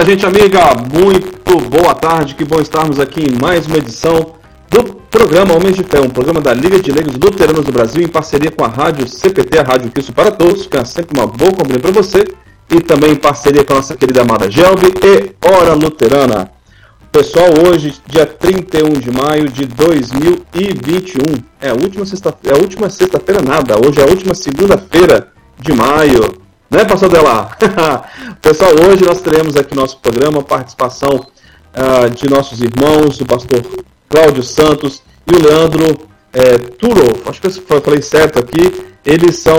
Olá, gente amiga, muito boa tarde, que bom estarmos aqui em mais uma edição do programa Homens de Fé, um programa da Liga de Leigos Luteranos do Brasil em parceria com a Rádio CPT, a Rádio Cristo para Todos, que é sempre uma boa companhia para você, e também em parceria com a nossa querida amada Gelbe e Hora Luterana. Pessoal, hoje, dia 31 de maio de 2021, é a última sexta-feira, é a última sexta-feira nada, hoje é a última segunda-feira de maio. Né, pastor Delar? Pessoal, hoje nós teremos aqui nosso programa participação uh, de nossos irmãos, o pastor Cláudio Santos e o Leandro é, Turo. Acho que eu falei certo aqui. Eles são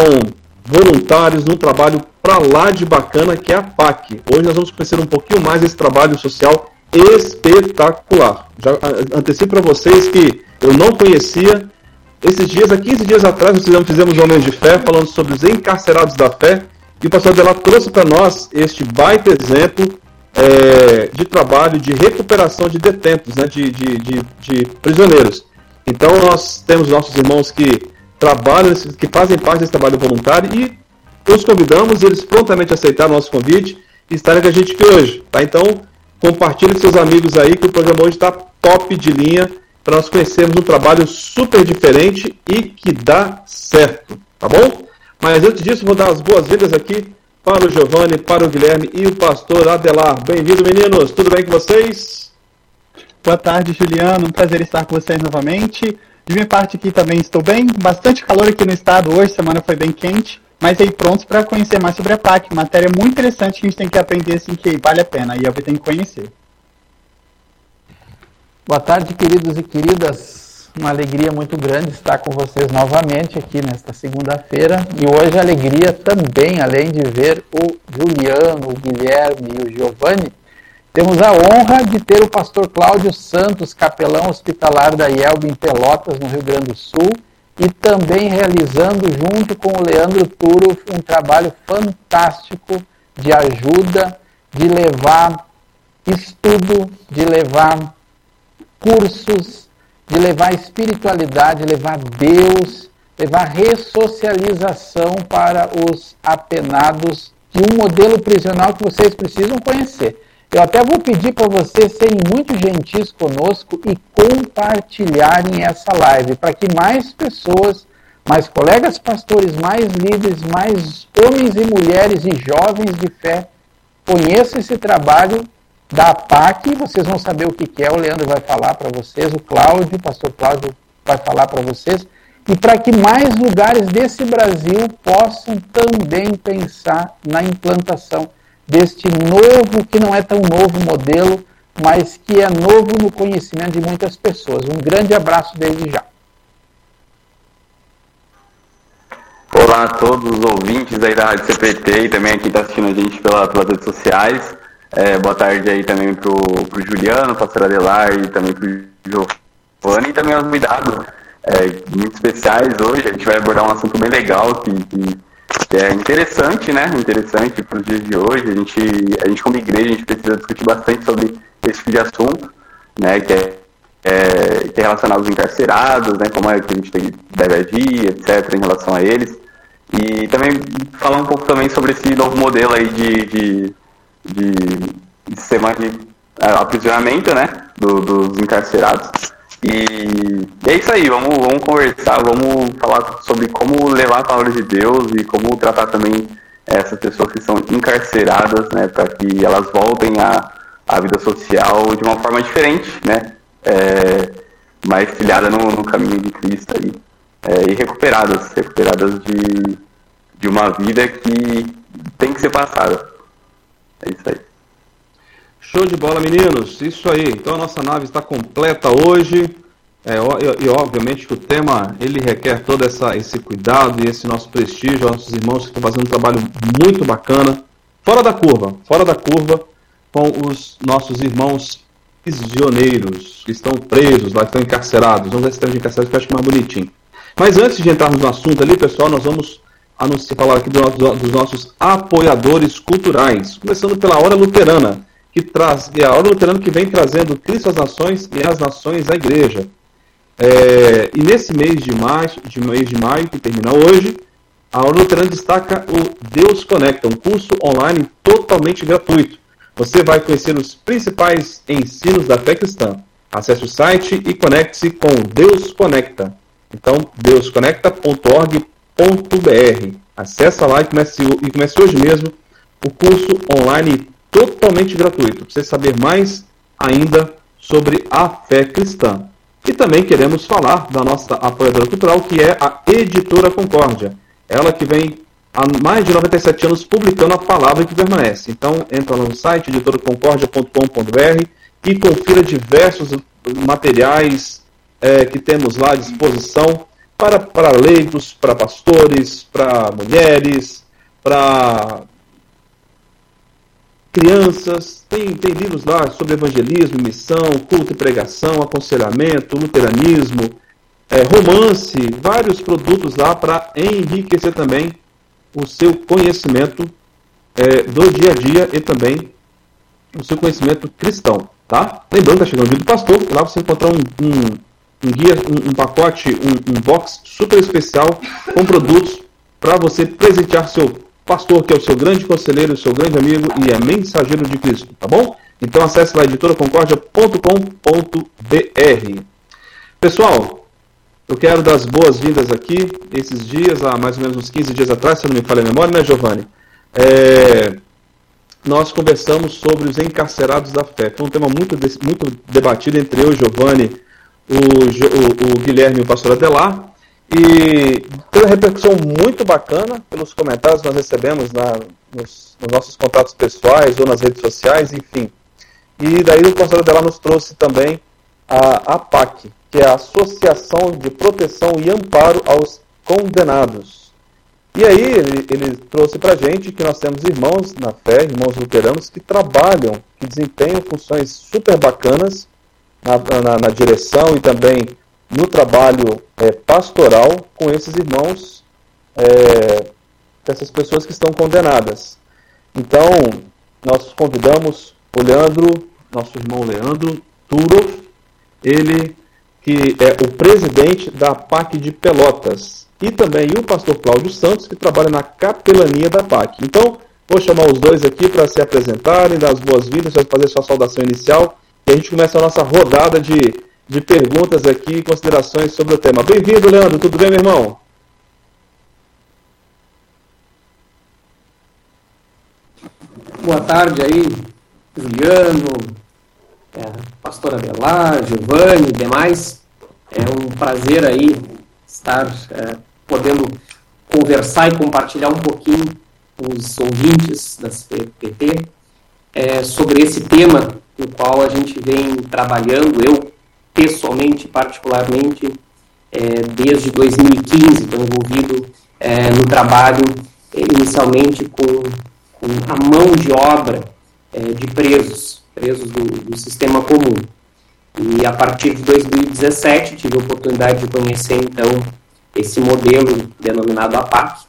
voluntários num trabalho para lá de bacana que é a PAC. Hoje nós vamos conhecer um pouquinho mais esse trabalho social espetacular. Já antecipo para vocês que eu não conhecia. Esses dias, há 15 dias atrás, nós fizemos, fizemos Homens de Fé, falando sobre os encarcerados da fé. E o pastor Adelar trouxe para nós este baita exemplo é, de trabalho de recuperação de detentos, né, de, de, de, de, prisioneiros. Então nós temos nossos irmãos que trabalham, que fazem parte desse trabalho voluntário e os convidamos, eles prontamente aceitaram o nosso convite e estarem com a gente aqui hoje. Tá? Então compartilhe com seus amigos aí que o programa hoje está top de linha para nós conhecermos um trabalho super diferente e que dá certo, tá bom? Mas antes disso, vou dar as boas-vindas aqui para o Giovanni, para o Guilherme e o pastor Adelar. Bem-vindo, meninos. Tudo bem com vocês? Boa tarde, Juliano. Um prazer estar com vocês novamente. De minha parte aqui também estou bem. Bastante calor aqui no estado hoje, semana foi bem quente. Mas aí prontos para conhecer mais sobre a PAC. Matéria muito interessante que a gente tem que aprender assim que vale a pena. E eu tenho que conhecer. Boa tarde, queridos e queridas uma alegria muito grande estar com vocês novamente aqui nesta segunda-feira. E hoje a alegria também, além de ver o Juliano, o Guilherme e o Giovanni, temos a honra de ter o pastor Cláudio Santos, capelão hospitalar da IELB em Pelotas, no Rio Grande do Sul, e também realizando, junto com o Leandro Turo, um trabalho fantástico de ajuda, de levar estudo, de levar cursos, de levar espiritualidade, levar Deus, levar ressocialização para os apenados de um modelo prisional que vocês precisam conhecer. Eu até vou pedir para vocês serem muito gentis conosco e compartilharem essa live para que mais pessoas, mais colegas pastores, mais líderes, mais homens e mulheres e jovens de fé conheçam esse trabalho da PAC, vocês vão saber o que é, o Leandro vai falar para vocês, o Cláudio, o pastor Cláudio vai falar para vocês, e para que mais lugares desse Brasil possam também pensar na implantação deste novo, que não é tão novo modelo, mas que é novo no conhecimento de muitas pessoas. Um grande abraço desde já. Olá a todos os ouvintes aí da Rádio CPT e também aqui está assistindo a gente pela, pelas redes sociais. É, boa tarde aí também pro, pro Juliano, pastor Adelar e também pro Giovanni e também aos convidados é, muito especiais hoje. A gente vai abordar um assunto bem legal que, que, que é interessante, né? Interessante para os dias de hoje. A gente, a gente como igreja, a gente precisa discutir bastante sobre esse tipo de assunto, né? Que é, é, que é relacionado aos encarcerados, né? Como é que a gente deve agir, etc. em relação a eles. E também falar um pouco também sobre esse novo modelo aí de, de de, sistema de é, aprisionamento, né, do, dos encarcerados. E, é isso aí, vamos, vamos conversar, vamos falar sobre como levar a palavra de Deus e como tratar também essas pessoas que são encarceradas, né, para que elas voltem à, à vida social de uma forma diferente, né, é, mais trilhada no, no caminho de Cristo aí, é, e recuperadas, recuperadas de, de uma vida que tem que ser passada. É isso aí. Show de bola, meninos. Isso aí. Então a nossa nave está completa hoje. É, e, e, obviamente que o tema ele requer todo essa, esse cuidado e esse nosso prestígio, nossos irmãos que estão fazendo um trabalho muito bacana, fora da curva, fora da curva, com os nossos irmãos prisioneiros que estão presos, lá estão encarcerados. Vamos ver se de encarcerados que eu acho que é mais bonitinho. Mas antes de entrarmos no assunto ali, pessoal, nós vamos anunciar, falar aqui do, do, dos nossos apoiadores culturais, começando pela Hora Luterana, que traz, é a Hora Luterana que vem trazendo Cristo às Nações e as Nações à Igreja. É, e nesse mês de maio, de mês de maio, que termina hoje, a Hora Luterana destaca o Deus Conecta, um curso online totalmente gratuito. você vai conhecer os principais ensinos da fé cristã. Acesse o site e conecte-se com Deus Conecta. Então, deusconecta.org.br. Acesse lá e comece, e comece hoje mesmo o curso online totalmente gratuito, para você saber mais ainda sobre a fé cristã. E também queremos falar da nossa apoiadora cultural, que é a Editora Concórdia. Ela que vem há mais de 97 anos publicando a palavra que permanece. Então, entra lá no site editoraconcordia.com.br e confira diversos materiais é, que temos lá à disposição para, para leigos, para pastores, para mulheres, para crianças, tem, tem livros lá sobre evangelismo, missão, culto e pregação, aconselhamento, luteranismo, é, romance, vários produtos lá para enriquecer também o seu conhecimento é, do dia a dia e também o seu conhecimento cristão, tá? Lembrando que está chegando o vídeo do pastor, lá você encontrar um, um, um guia, um, um pacote, um, um box super especial com produtos para você presentear seu pastor, que é o seu grande conselheiro, seu grande amigo e é mensageiro de Cristo, tá bom? Então acesse lá editoraconcordia.com.br. Pessoal, eu quero dar as boas-vindas aqui, esses dias, há mais ou menos uns 15 dias atrás, se não me falha a memória, né, Giovanni? É, nós conversamos sobre os encarcerados da fé. Foi um tema muito, muito debatido entre eu, Giovanni, o, o, o Guilherme e o pastor Adelar. E teve repercussão muito bacana pelos comentários que nós recebemos na, nos, nos, nossos contatos pessoais ou nas redes sociais, enfim. E daí o pastor Adelar nos trouxe também a APAC, que é a Associação de Proteção e Amparo aos Condenados. E aí ele, ele trouxe para gente que nós temos irmãos na fé, irmãos luteranos, que trabalham, que desempenham funções super bacanas na, na, na direção e também no trabalho é, pastoral com esses irmãos, é, essas pessoas que estão condenadas. Então, nós convidamos o Leandro, nosso irmão Leandro Turo, ele que é o presidente da PAC de Pelotas, e também o pastor Cláudio Santos, que trabalha na capelania da PAC. Então, vou chamar os dois aqui para se apresentarem, dar as boas-vindas, fazer sua saudação inicial, e a gente começa a nossa rodada de de perguntas aqui e considerações sobre o tema. Bem-vindo, Leandro. Tudo bem, meu irmão? Boa tarde aí, Juliano, é, pastor Abelar, Giovanni e demais. É um prazer aí estar é, podendo conversar e compartilhar um pouquinho com os ouvintes da CPT é, sobre esse tema no qual a gente vem trabalhando, eu pessoalmente, particularmente, é, desde 2015, estou envolvido é, no trabalho inicialmente com, com, a mão de obra é, de presos, presos do, do, sistema comum. E a partir de 2017 tive a oportunidade de conhecer então esse modelo denominado APAC,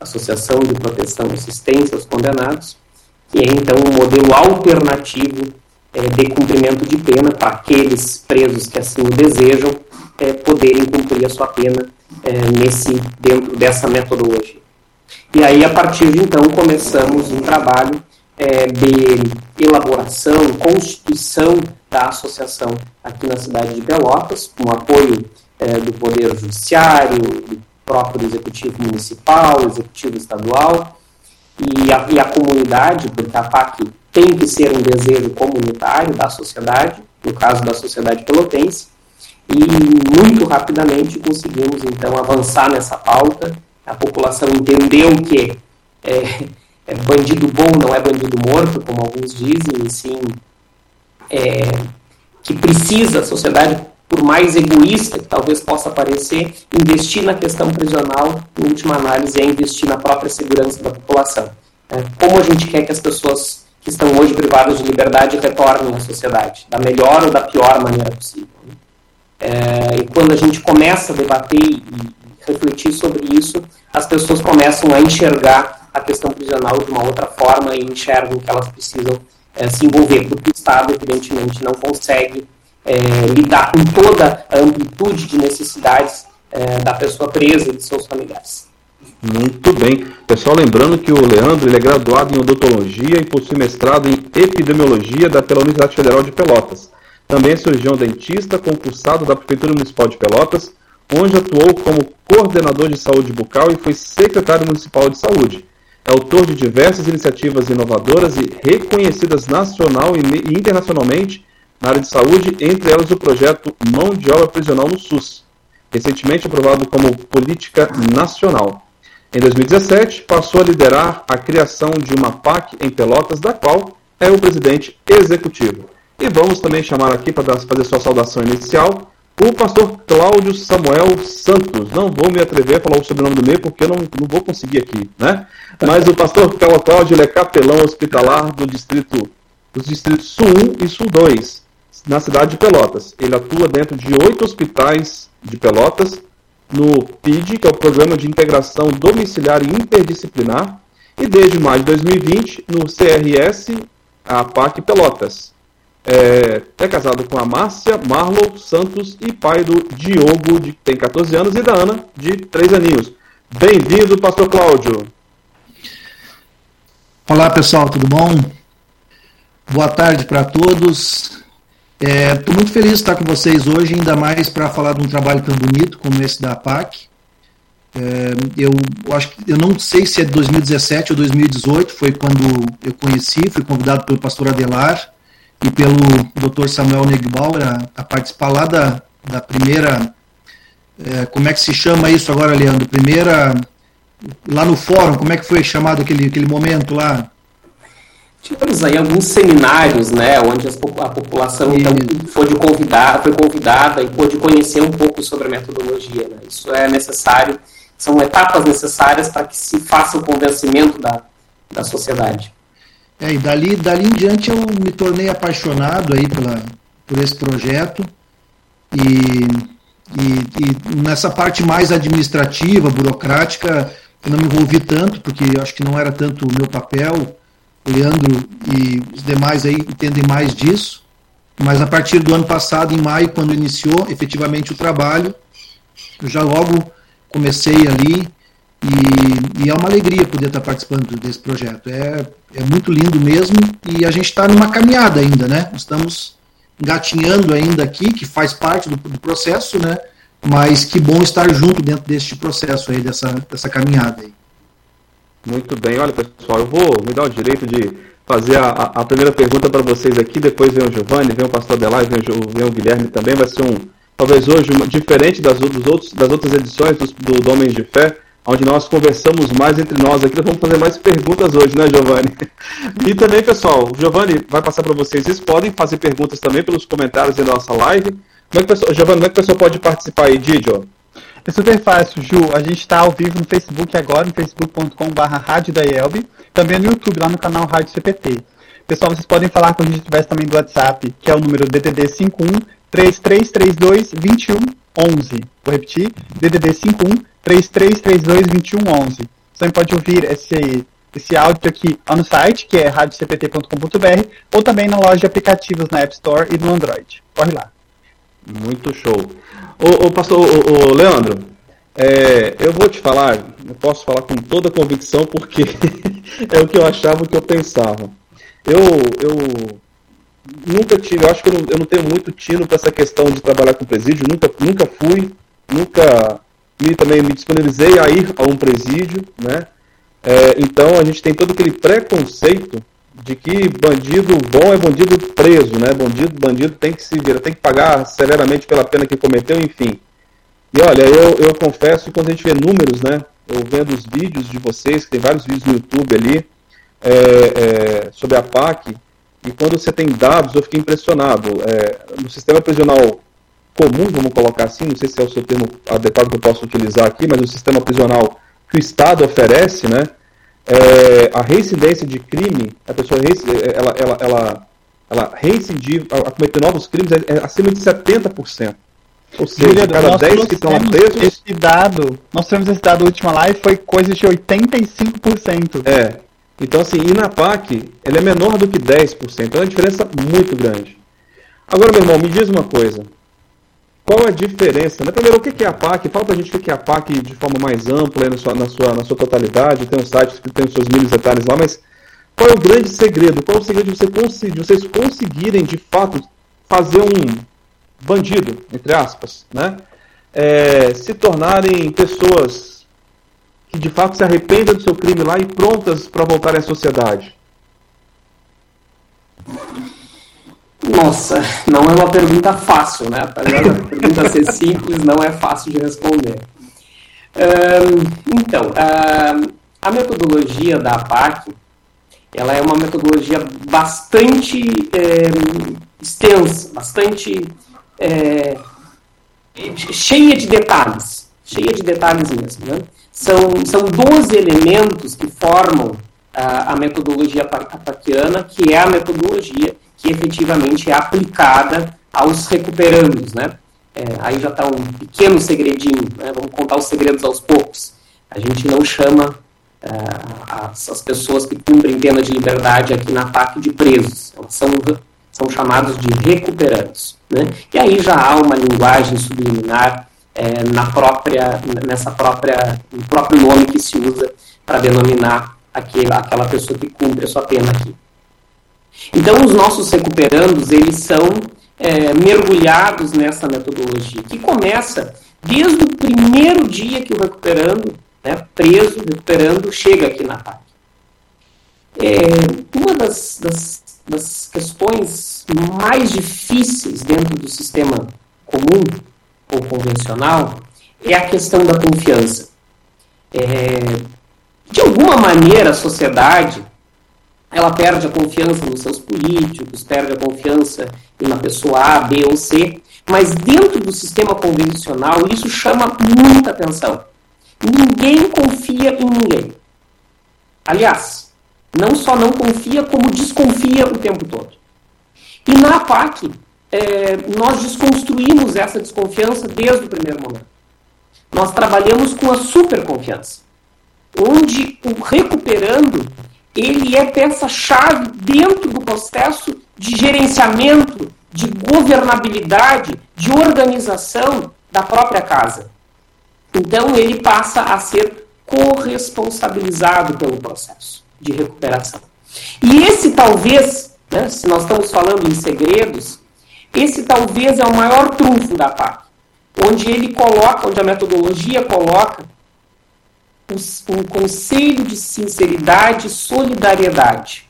Associação de Proteção e Assistência aos Condenados, que é então um modelo alternativo é, de cumprimento de pena para aqueles presos que assim o desejam é, poderem cumprir a sua pena é, nesse dentro dessa metodologia. E aí a partir de então começamos um trabalho é, de elaboração, constituição da associação aqui na cidade de Pelotas, com apoio é, do Poder Judiciário, do próprio Executivo Municipal, Executivo Estadual e a, e a comunidade, porque a PAC tem que ser um desejo comunitário da sociedade, no caso da sociedade pelotense, e muito rapidamente conseguimos então avançar nessa pauta. A população entendeu que é, é bandido bom não é bandido morto, como alguns dizem, e sim é, que precisa a sociedade, por mais egoísta que talvez possa parecer, investir na questão prisional, em última análise, é investir na própria segurança da população. É, como a gente quer que as pessoas que estão hoje privados de liberdade retornem à sociedade, da melhor ou da pior maneira possível. É, e quando a gente começa a debater e refletir sobre isso, as pessoas começam a enxergar a questão prisional de uma outra forma e enxergam que elas precisam é, se envolver, porque o Estado, evidentemente, não consegue é, lidar com toda a amplitude de necessidades é, da pessoa presa e de seus familiares. Muito bem. Pessoal, lembrando que o Leandro ele é graduado em odontologia e possui mestrado em epidemiologia da pela Universidade Federal de Pelotas. Também é cirurgião dentista, concursado da Prefeitura Municipal de Pelotas, onde atuou como coordenador de saúde bucal e foi secretário municipal de saúde. É autor de diversas iniciativas inovadoras e reconhecidas nacional e internacionalmente na área de saúde, entre elas o projeto Mão de Obra Prisional no SUS, recentemente aprovado como política nacional. Em 2017, passou a liderar a criação de uma PAC em Pelotas, da qual é o presidente executivo. E vamos também chamar aqui para fazer sua saudação inicial o pastor Cláudio Samuel Santos. Não vou me atrever a falar o sobrenome do meio porque eu não, não vou conseguir aqui, né? Mas o pastor Cláudio é capelão hospitalar do distrito, dos distritos Sul 1 e Sul 2, na cidade de Pelotas. Ele atua dentro de oito hospitais de Pelotas no PID, que é o Programa de Integração Domiciliar e Interdisciplinar, e desde maio de 2020 no CRS, a PAC Pelotas. É, é, casado com a Márcia Marlow Santos e pai do Diogo, de, que tem 14 anos, e da Ana, de 3 aninhos. Bem-vindo, Pastor Cláudio. Olá, pessoal, tudo bom? Boa tarde para todos. Estou é, muito feliz de estar com vocês hoje, ainda mais para falar de um trabalho tão bonito como esse da APAC. É, eu, acho que eu não sei se é 2017 ou 2018, foi quando eu conheci, fui convidado pelo pastor Adelar e pelo Dr. Samuel Negbauer a, a participar lá da, da primeira, é, como é que se chama isso agora, Leandro? Primeira, lá no fórum, como é que foi chamado aquele, aquele momento lá? Tivemos aí alguns seminários, né, onde a população então, foi, de convidar, foi convidada e pôde conhecer um pouco sobre a metodologia. Né? Isso é necessário, são etapas necessárias para que se faça o convencimento da, da sociedade. É, e dali, dali em diante eu me tornei apaixonado aí pela, por esse projeto e, e, e nessa parte mais administrativa, burocrática, eu não me envolvi tanto, porque eu acho que não era tanto o meu papel, o Leandro e os demais aí entendem mais disso, mas a partir do ano passado, em maio, quando iniciou efetivamente o trabalho, eu já logo comecei ali e, e, é uma alegria poder estar participando desse projeto. É, é muito lindo mesmo e a gente está numa caminhada ainda, né? Estamos engatinhando ainda aqui, que faz parte do, do, processo, né? Mas que bom estar junto dentro deste processo aí, dessa, dessa caminhada aí. Muito bem, olha pessoal, eu vou me dar o direito de fazer a, a primeira pergunta para vocês aqui, depois vem o Giovanni, vem o Pastor Delay, vem, vem o Guilherme também, vai ser um, talvez hoje, diferente das, dos outros, das outras edições do, do Homens de Fé, onde nós conversamos mais entre nós aqui, nós vamos fazer mais perguntas hoje, né, Giovanni? E também, pessoal, o Giovanni vai passar para vocês, vocês podem fazer perguntas também pelos comentários da nossa live. Como é que, pessoal, Giovanni, como é que o pessoal pode participar aí, Didio? É super fácil, Ju. A gente está ao vivo no Facebook agora, no facebook.com.br também no YouTube, lá no canal Rádio CPT. Pessoal, vocês podem falar com a gente através também do WhatsApp, que é o número DDD 51 3332 2111. Vou repetir, DDD 51 3332 2111. Você também pode ouvir esse, esse áudio aqui no site, que é radiocpt.com.br, ou também na loja de aplicativos na App Store e no Android. Corre lá. Muito show. Ô, ô pastor ô, ô Leandro, é, eu vou te falar, eu posso falar com toda convicção porque é o que eu achava, o que eu pensava. Eu, eu nunca tive, eu acho que eu não, eu não tenho muito tino para essa questão de trabalhar com presídio, nunca, nunca fui, nunca me, também me disponibilizei a ir a um presídio, né? É, então a gente tem todo aquele preconceito de que bandido bom é bandido preso, né? Bandido, bandido tem que se virar, tem que pagar severamente pela pena que cometeu, enfim. E olha, eu, eu confesso que quando a gente vê números, né? Eu vendo os vídeos de vocês, que tem vários vídeos no YouTube ali, é, é, sobre a PAC, e quando você tem dados, eu fiquei impressionado. É, no sistema prisional comum, vamos colocar assim, não sei se é o seu termo adequado que eu posso utilizar aqui, mas o sistema prisional que o Estado oferece, né? É, a reincidência de crime, a pessoa ela, ela, ela, ela reincidir a, cometer novos crimes é, é acima de 70%. Ou seja, Julia, cada 10 que estão presos. Esse dado, nós temos esse dado última live, foi coisa de 85%. É. Então, assim, e na PAC, ele é menor do que 10%. Então é uma diferença muito grande. Agora, meu irmão, me diz uma coisa. Qual a diferença? Né? Primeiro, o que é a PAC? Fala pra gente o que é a PAC de forma mais ampla, na sua, na sua, na sua totalidade. Tem um site que tem os seus mil detalhes lá, mas qual é o grande segredo? Qual é o segredo de, você conseguir, de vocês conseguirem, de fato, fazer um bandido, entre aspas, né? É, se tornarem pessoas que de fato se arrependam do seu crime lá e prontas para voltarem à sociedade? Nossa, não é uma pergunta fácil, né? Apesar da pergunta ser simples, não é fácil de responder. Um, então, a metodologia da APAC, ela é uma metodologia bastante é, extensa, bastante é, cheia de detalhes, cheia de detalhes mesmo. Né? São, são 12 elementos que formam a, a metodologia apaquiana, que é a metodologia que efetivamente é aplicada aos recuperandos, né? É, aí já está um pequeno segredinho, né? vamos contar os segredos aos poucos. A gente não chama uh, as, as, pessoas que cumprem pena de liberdade aqui na PAC de presos, elas são, são chamados de recuperandos. Né? E aí já há uma linguagem subliminar é, na própria, nessa própria, no próprio nome que se usa para denominar aquele, aquela pessoa que cumpre a sua pena aqui. Então, os nossos recuperandos, eles são é, mergulhados nessa metodologia, que começa desde o primeiro dia que o recuperando, né, preso, recuperando, chega aqui na PAC. É, uma das, das, das questões mais difíceis dentro do sistema comum ou convencional é a questão da confiança. É, de alguma maneira, a sociedade ela perde a confiança nos seus políticos, perde a confiança em uma pessoa A, B ou C, mas dentro do sistema convencional isso chama muita atenção. Ninguém confia em ninguém. Aliás, não só não confia, como desconfia o tempo todo. E na PAC, é, nós desconstruímos essa desconfiança desde o primeiro momento. Nós trabalhamos com a superconfiança, onde o recuperando ele é peça-chave dentro do processo de gerenciamento, de governabilidade, de organização da própria casa. Então, ele passa a ser corresponsabilizado pelo processo de recuperação. E esse talvez, né, se nós estamos falando em segredos, esse talvez é o maior trunfo da PAC, onde ele coloca, onde a metodologia coloca um conselho de sinceridade e solidariedade.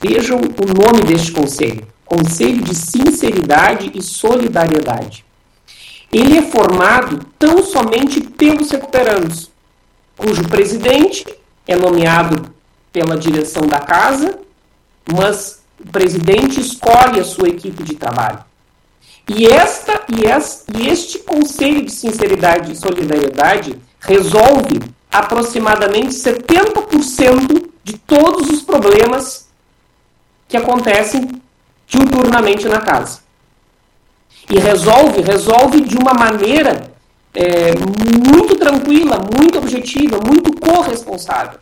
Vejam o nome deste conselho: Conselho de Sinceridade e Solidariedade. Ele é formado tão somente pelos recuperandos, cujo presidente é nomeado pela direção da casa, mas o presidente escolhe a sua equipe de trabalho. E, esta, e este Conselho de Sinceridade e Solidariedade resolve aproximadamente 70% de todos os problemas que acontecem diuturnamente na casa. E resolve, resolve de uma maneira é, muito tranquila, muito objetiva, muito corresponsável.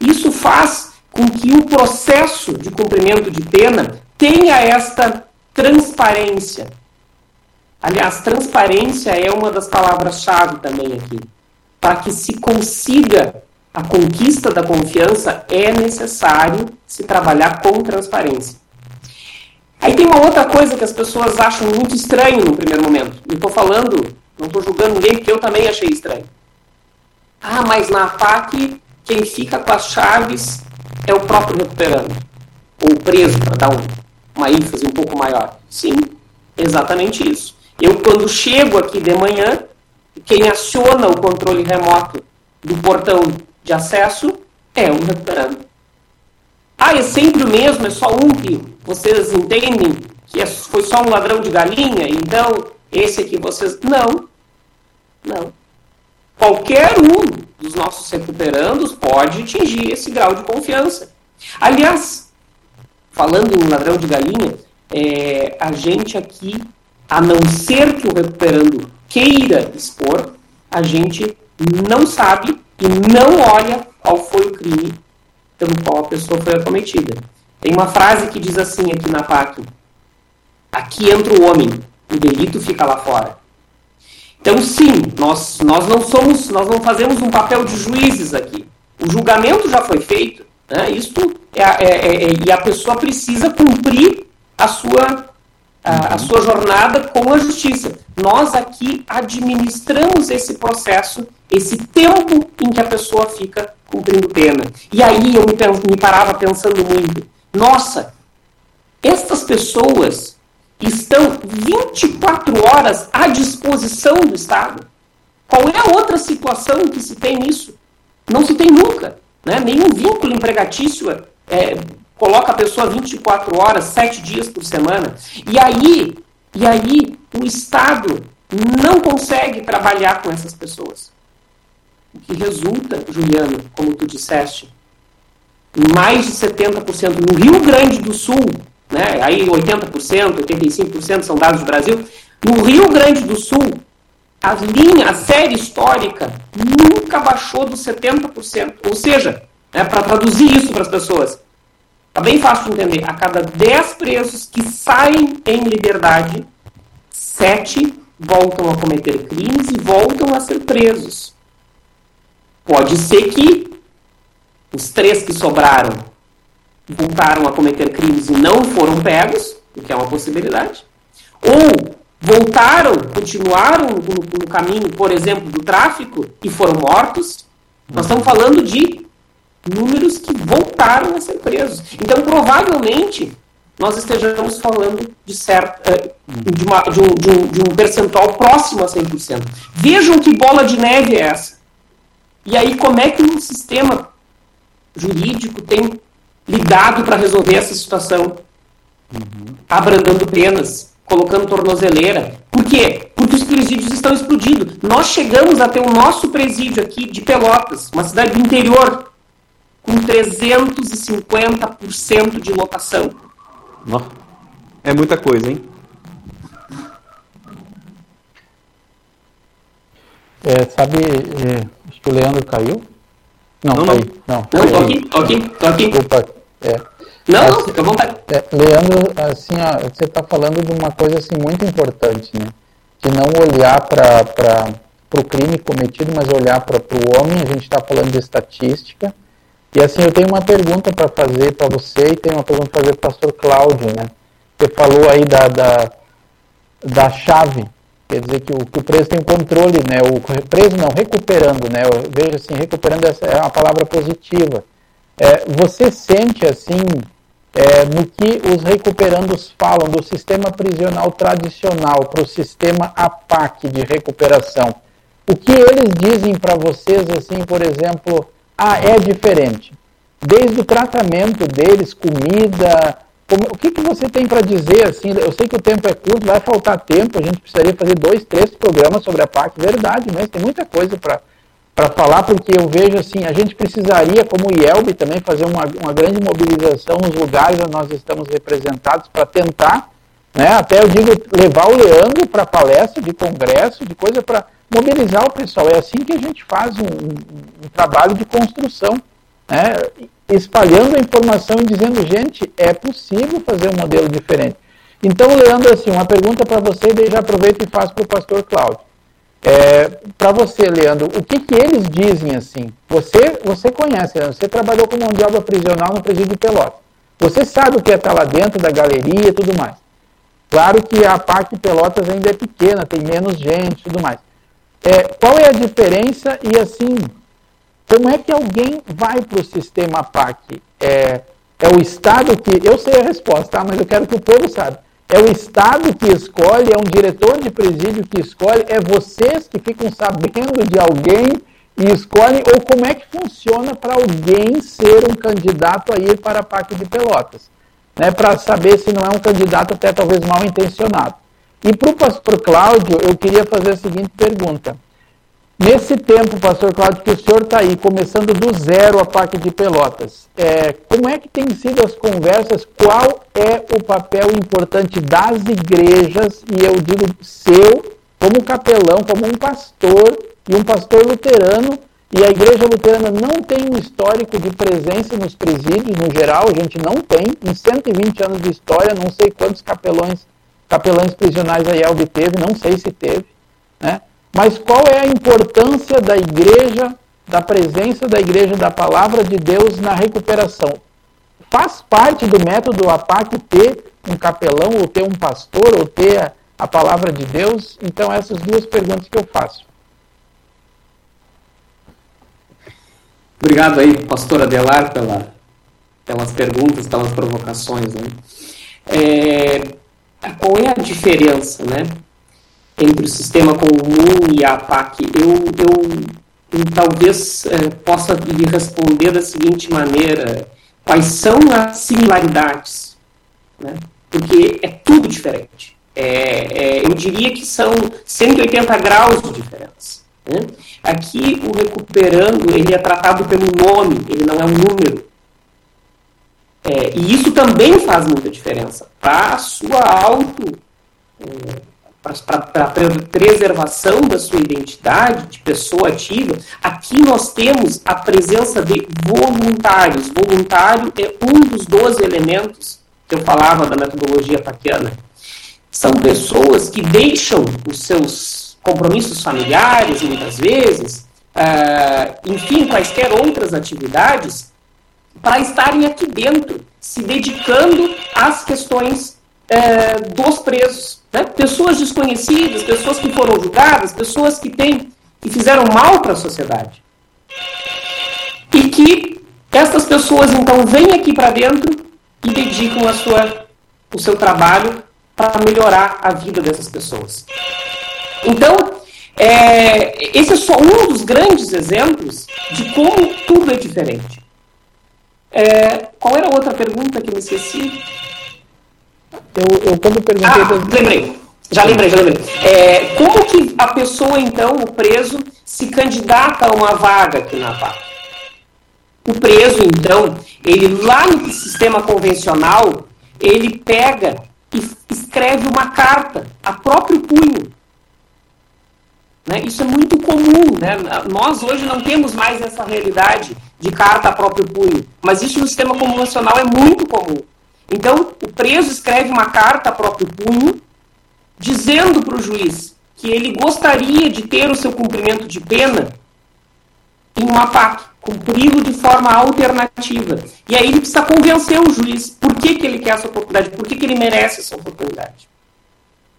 Isso faz com que o processo de cumprimento de pena tenha esta transparência. Aliás, transparência é uma das palavras-chave também aqui para que se consiga a conquista da confiança, é necessário se trabalhar com transparência. Aí tem uma outra coisa que as pessoas acham muito estranho no primeiro momento. Não estou falando, não estou julgando ninguém, porque eu também achei estranho. Ah, mas na FAC, quem fica com as chaves é o próprio recuperando. Ou preso, para dar um, uma ênfase um pouco maior. Sim, exatamente isso. Eu, quando chego aqui de manhã, quem aciona o controle remoto do portão de acesso é um recuperando. Ah, é sempre o mesmo, é só um que vocês entendem que é, foi só um ladrão de galinha, então esse aqui vocês. Não. Não. Qualquer um dos nossos recuperandos pode atingir esse grau de confiança. Aliás, falando em ladrão de galinha, é, a gente aqui, a não ser que o recuperando queira expor, a gente não sabe e não olha qual foi o crime pelo qual a pessoa foi acometida. Tem uma frase que diz assim aqui na PAC: Aqui entra o homem, o delito fica lá fora. Então, sim, nós, nós não somos, nós não fazemos um papel de juízes aqui. O julgamento já foi feito, né? Isto é, é, é, é e a pessoa precisa cumprir a sua, a, a sua jornada com a justiça. Nós aqui administramos esse processo, esse tempo em que a pessoa fica cumprindo pena. E aí eu me, me parava pensando muito, nossa, estas pessoas estão 24 horas à disposição do Estado. Qual é a outra situação que se tem isso? Não se tem nunca. Né? Nenhum vínculo empregatício é, coloca a pessoa 24 horas, 7 dias por semana. E aí, e aí o Estado não consegue trabalhar com essas pessoas. O que resulta, Juliano, como tu disseste, mais de 70% no Rio Grande do Sul, né, aí 80%, 85% são dados do Brasil, no Rio Grande do Sul, a linha, a série histórica nunca baixou dos 70%. Ou seja, né, para traduzir isso para as pessoas, Está bem fácil de entender. A cada 10 presos que saem em liberdade, 7 voltam a cometer crimes e voltam a ser presos. Pode ser que os três que sobraram voltaram a cometer crimes e não foram pegos, o que é uma possibilidade. Ou voltaram, continuaram no, no caminho, por exemplo, do tráfico e foram mortos. Nós estamos falando de números que voltaram a ser presos. Então, provavelmente, nós estejamos falando de, certo, eh, de, uma, de, um, de, um, de um percentual próximo a 100%. Vejam que bola de neve é essa. E aí, como é que um sistema jurídico tem lidado para resolver essa situação? Uhum. Abrandando penas, colocando tornozeleira. Por quê? Porque os presídios estão explodindo. Nós chegamos a ter o nosso presídio aqui de Pelotas, uma cidade do interior, com 350% de lotação. É muita coisa, hein? É, sabe, é, acho que o Leandro caiu. Não, não, caiu. não. Não, tô aqui, tô aqui, tô aqui. Desculpa. É. Não, assim, não, fica à vontade. É, Leandro, assim, ó, você está falando de uma coisa assim muito importante, né? De não olhar para o crime cometido, mas olhar para o homem. A gente está falando de estatística e assim, eu tenho uma pergunta para fazer para você e tenho uma pergunta para fazer para o pastor Cláudio, né? Você falou aí da, da, da chave, quer dizer que o, que o preso tem controle, né? O preso não, recuperando, né? Eu vejo assim, recuperando essa é uma palavra positiva. É, você sente assim, é, no que os recuperandos falam do sistema prisional tradicional para o sistema APAC de recuperação, o que eles dizem para vocês, assim, por exemplo, ah, é diferente. Desde o tratamento deles, comida, como, o que, que você tem para dizer assim? Eu sei que o tempo é curto, vai faltar tempo, a gente precisaria fazer dois, três programas sobre a PAC, verdade, mas tem muita coisa para para falar, porque eu vejo assim, a gente precisaria, como o IELB, também fazer uma, uma grande mobilização nos lugares onde nós estamos representados para tentar, né, até eu digo, levar o Leandro para palestra de congresso, de coisa para mobilizar o pessoal. É assim que a gente faz um, um, um trabalho de construção, né? espalhando a informação e dizendo, gente, é possível fazer um modelo diferente. Então, Leandro, assim, uma pergunta para você, daí já aproveito e faço para o pastor Cláudio. É, para você, Leandro, o que, que eles dizem assim? Você, você conhece, Leandro, você trabalhou como de obra prisional no presídio de Pelotas. Você sabe o que é estar lá dentro da galeria e tudo mais. Claro que a parte de Pelotas ainda é pequena, tem menos gente e tudo mais. É, qual é a diferença e assim, como é que alguém vai para o sistema PAC? É, é o Estado que. Eu sei a resposta, tá? mas eu quero que o povo saiba. É o Estado que escolhe, é um diretor de presídio que escolhe, é vocês que ficam sabendo de alguém e escolhem, ou como é que funciona para alguém ser um candidato a ir para a PAC de Pelotas? Né, para saber se não é um candidato até talvez mal intencionado. E para o pastor Cláudio, eu queria fazer a seguinte pergunta. Nesse tempo, pastor Cláudio, que o senhor está aí, começando do zero a PAC de Pelotas, é, como é que tem sido as conversas? Qual é o papel importante das igrejas, e eu digo seu, como capelão, como um pastor e um pastor luterano, e a igreja luterana não tem um histórico de presença nos presídios, no geral, a gente não tem, em 120 anos de história, não sei quantos capelões capelães prisionais a IELB teve, não sei se teve, né? Mas qual é a importância da igreja, da presença da igreja, da palavra de Deus na recuperação? Faz parte do método APAC ter um capelão, ou ter um pastor, ou ter a palavra de Deus? Então, essas duas perguntas que eu faço. Obrigado aí, pastor Adelar, pela, pelas perguntas, pelas provocações. Né? É, qual é a diferença né, entre o sistema comum e a APAC? Eu, eu, talvez é, possa lhe responder da seguinte maneira: quais são as similaridades? Né? Porque é tudo diferente. É, é, eu diria que são 180 graus de diferença. Né? Aqui, o recuperando, ele é tratado pelo nome, ele não é um número. É, e isso também faz muita diferença para a sua auto, é, para a preservação da sua identidade de pessoa ativa. Aqui nós temos a presença de voluntários. Voluntário é um dos 12 elementos que eu falava da metodologia paquiana. São pessoas que deixam os seus compromissos familiares, muitas vezes, uh, enfim, quaisquer outras atividades, para estarem aqui dentro, se dedicando às questões uh, dos presos. Né? Pessoas desconhecidas, pessoas que foram julgadas, pessoas que, têm, que fizeram mal para a sociedade. E que essas pessoas, então, vêm aqui para dentro e dedicam a sua, o seu trabalho para melhorar a vida dessas pessoas. Então, é, esse é só um dos grandes exemplos de como tudo é diferente. É, qual era a outra pergunta que eu me esqueci? Eu, eu quando perguntei. Ah, lembrei. Já lembrei, já lembrei. É, como que a pessoa, então, o preso, se candidata a uma vaga aqui na PAC? O preso, então, ele lá no sistema convencional, ele pega e escreve uma carta a próprio punho. Né? Isso é muito comum. Né? Nós hoje não temos mais essa realidade de carta a próprio punho, mas isso no sistema convencional é muito comum. Então, o preso escreve uma carta a próprio punho, dizendo para o juiz que ele gostaria de ter o seu cumprimento de pena em uma PAC, cumpri-lo de forma alternativa. E aí ele precisa convencer o juiz por que, que ele quer essa oportunidade, por que, que ele merece essa oportunidade.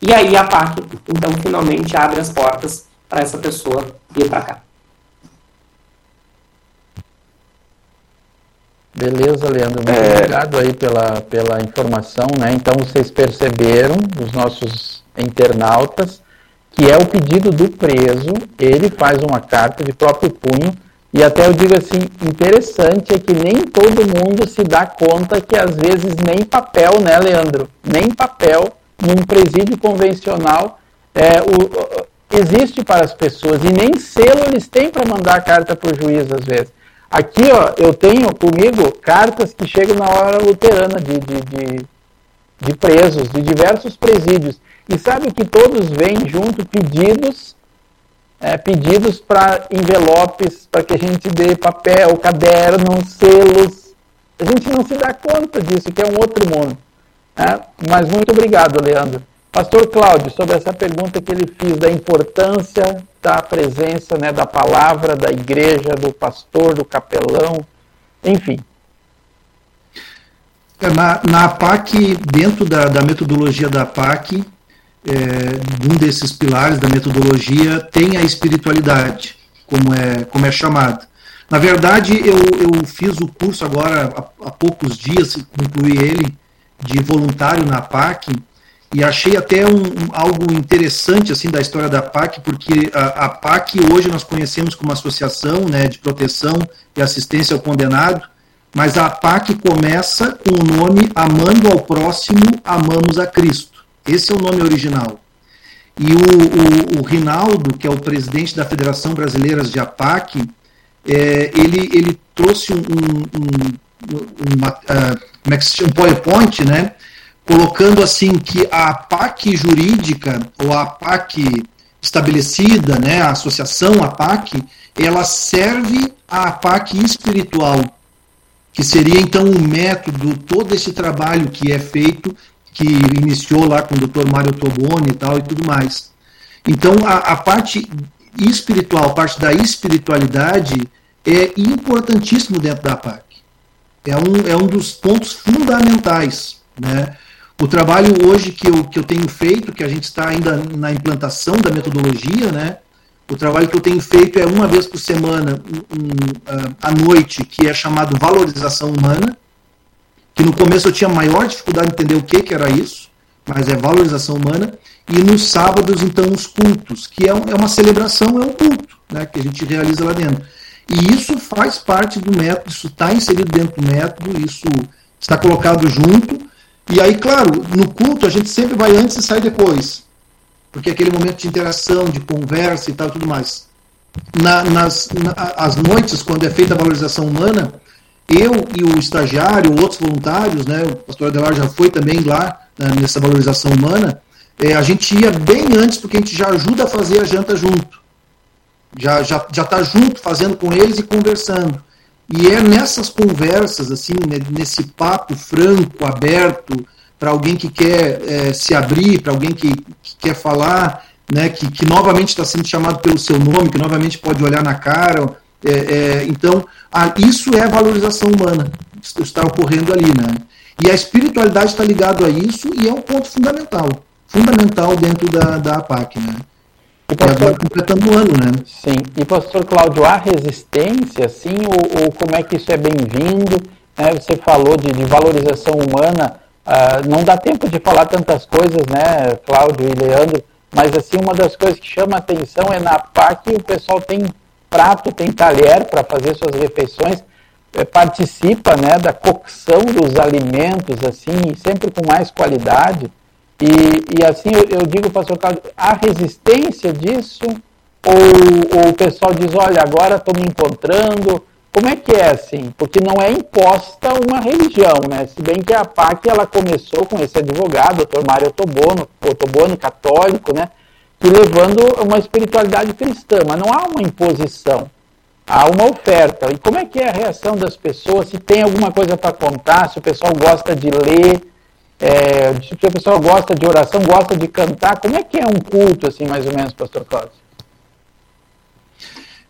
E aí a PAC, então, finalmente abre as portas para essa pessoa vir para cá. Beleza, Leandro. Muito é... obrigado aí pela, pela informação. Né? Então, vocês perceberam, os nossos internautas, que é o pedido do preso, ele faz uma carta de próprio punho e até eu digo assim, interessante é que nem todo mundo se dá conta que às vezes nem papel, né, Leandro? Nem papel num presídio convencional é, o, existe para as pessoas e nem selo eles têm para mandar a carta para o juiz às vezes. Aqui, ó, eu tenho comigo cartas que chegam na hora luterana de, de, de, de presos, de diversos presídios. E sabe que todos vêm junto pedidos é, pedidos para envelopes, para que a gente dê papel, caderno, selos. A gente não se dá conta disso, que é um outro mundo. Né? Mas muito obrigado, Leandro. Pastor Cláudio, sobre essa pergunta que ele fez da importância da presença né, da palavra, da igreja, do pastor, do capelão, enfim. É, na, na PAC, dentro da, da metodologia da PAC, é, um desses pilares da metodologia tem a espiritualidade, como é, como é chamada. Na verdade, eu, eu fiz o curso agora há, há poucos dias, concluí ele, de voluntário na PAC, e achei até um, um, algo interessante assim da história da PAC, porque a, a, PAC hoje nós conhecemos como associação né, de proteção e assistência ao condenado, mas a PAC começa com o nome Amando ao Próximo, Amamos a Cristo. Esse é o nome original. E o, o, o Rinaldo, que é o presidente da Federação Brasileira de APAC, é, ele, ele trouxe um, um, uma, uh, um PowerPoint, né? Colocando assim que a APAC jurídica, ou a APAC estabelecida, né, a associação APAC, ela serve à APAC espiritual, que seria então o um método, todo esse trabalho que é feito que iniciou lá com o Dr. Mário Toboni e tal e tudo mais. Então, a, a parte espiritual, a parte da espiritualidade é importantíssimo dentro da PAC. É um, é um dos pontos fundamentais. Né? O trabalho hoje que eu, que eu tenho feito, que a gente está ainda na implantação da metodologia, né? o trabalho que eu tenho feito é uma vez por semana, um, um, à noite, que é chamado valorização humana, que no começo eu tinha maior dificuldade de entender o que, que era isso, mas é valorização humana, e nos sábados, então, os cultos, que é, é uma celebração, é um culto, né, que a gente realiza lá dentro. E isso faz parte do método, isso está inserido dentro do método, isso está colocado junto. E aí, claro, no culto a gente sempre vai antes e sai depois. Porque é aquele momento de interação, de conversa e tal tudo mais. Na, nas na, as noites, quando é feita a valorização humana, eu e o estagiário, outros voluntários, né, o pastor Adelar já foi também lá né, nessa valorização humana, é, a gente ia bem antes, porque a gente já ajuda a fazer a janta junto já já já está junto fazendo com eles e conversando e é nessas conversas assim né, nesse papo franco aberto para alguém que quer é, se abrir para alguém que, que, quer falar né que, que novamente está sendo chamado pelo seu nome que novamente pode olhar na cara é, é, então a, isso é valorização humana está ocorrendo ali né? E a espiritualidade está ligado a isso e é um ponto fundamental fundamental dentro da, da APAC né e pastor, completando o ano, né? Sim. E pastor Cláudio, há resistência, sim, ou, ou como é que isso é bem-vindo? Né? Você falou de, de valorização humana, uh, não dá tempo de falar tantas coisas, né, Cláudio e Leandro, mas assim, uma das coisas que chama a atenção é na PAC o pessoal tem prato, tem talher para fazer suas refeições, é, participa né, da cocção dos alimentos, assim, sempre com mais qualidade. E, e assim eu, digo, pastor Carlos, há resistência disso? Ou, ou o pessoal diz, olha, agora estou me encontrando, como é que é assim? Porque não é imposta uma religião, né? Se bem que a PAC ela começou com esse advogado, doutor Mário Otobono, Otobono, católico, né? Que levando uma espiritualidade cristã, mas não há uma imposição, há uma oferta. E como é que é a reação das pessoas? Se tem alguma coisa para contar, se o pessoal gosta de ler, é, se a gosta de oração, gosta de cantar, como é que é um culto, assim, mais ou menos, pastor Cláudio?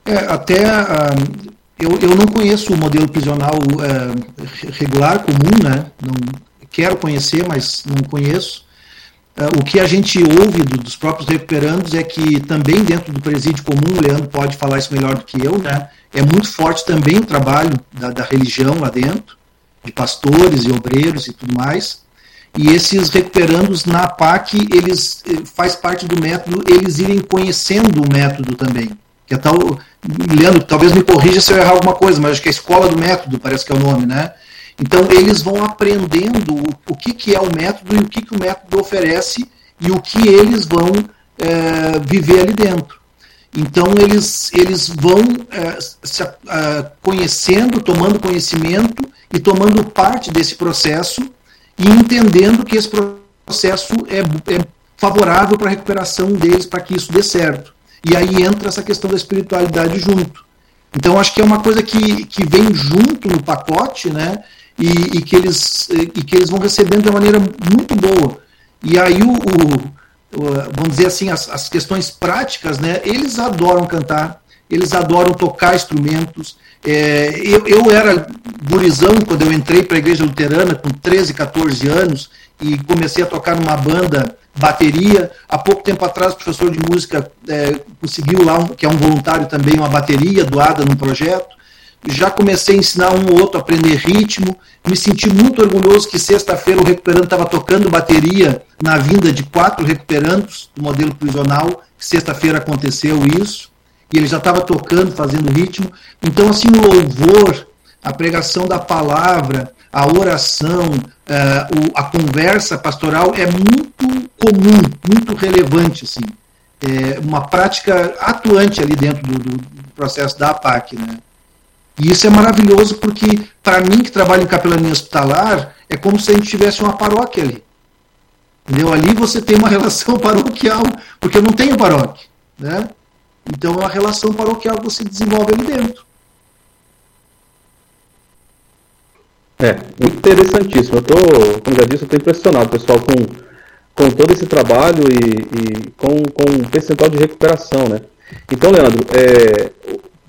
É, até uh, eu, eu não conheço o modelo prisional uh, regular, comum, né? Não, quero conhecer, mas não conheço. Uh, o que a gente ouve do, dos próprios recuperandos é que também dentro do presídio comum, o Leandro pode falar isso melhor do que eu, né? É muito forte também o trabalho da, da religião lá dentro, de pastores e obreiros e tudo mais. E esses recuperandos na PAC, eles eh, faz parte do método, eles irem conhecendo o método também. Que é tal, Leandro, talvez me corrija se eu errar alguma coisa, mas acho que é a escola do método, parece que é o nome, né? Então eles vão aprendendo o, o que, que é o método e o que, que o método oferece e o que eles vão é, viver ali dentro. Então eles, eles vão é, se, é, conhecendo, tomando conhecimento e tomando parte desse processo e entendendo que esse processo é, é favorável para a recuperação deles, para que isso dê certo. E aí entra essa questão da espiritualidade junto. Então acho que é uma coisa que, que vem junto no pacote, né? E, e que eles, e que eles vão recebendo de uma maneira muito boa. E aí o, o, o vamos dizer assim, as, as questões práticas, né? Eles adoram cantar, eles adoram tocar instrumentos, é, eu, eu era gurizão quando eu entrei para a igreja luterana com 13, 14 anos e comecei a tocar numa banda bateria. Há pouco tempo atrás, o professor de música é, conseguiu lá, que é um voluntário também, uma bateria doada num projeto. Já comecei a ensinar um ou outro a aprender ritmo. Me senti muito orgulhoso que sexta-feira o recuperando estava tocando bateria na vinda de quatro recuperandos do modelo prisional. Sexta-feira aconteceu isso e ele já estava tocando, fazendo ritmo. Então, assim, o louvor, a pregação da palavra, a oração, o, a conversa pastoral é muito comum, muito relevante, assim. É uma prática atuante ali dentro do, do, do processo da APAC, né? E isso é maravilhoso porque, para mim, que trabalho em capelania hospitalar, é como se a gente tivesse uma paróquia ali. Entendeu? Ali você tem uma relação paroquial, porque eu não tenho paróquia, né? Então, a relação paroquial você desenvolve ali dentro. É, interessantíssimo. Eu tô, como já disse, eu estou impressionado, pessoal, com, com todo esse trabalho e, e com, com um percentual de recuperação, né? Então, Leandro, é,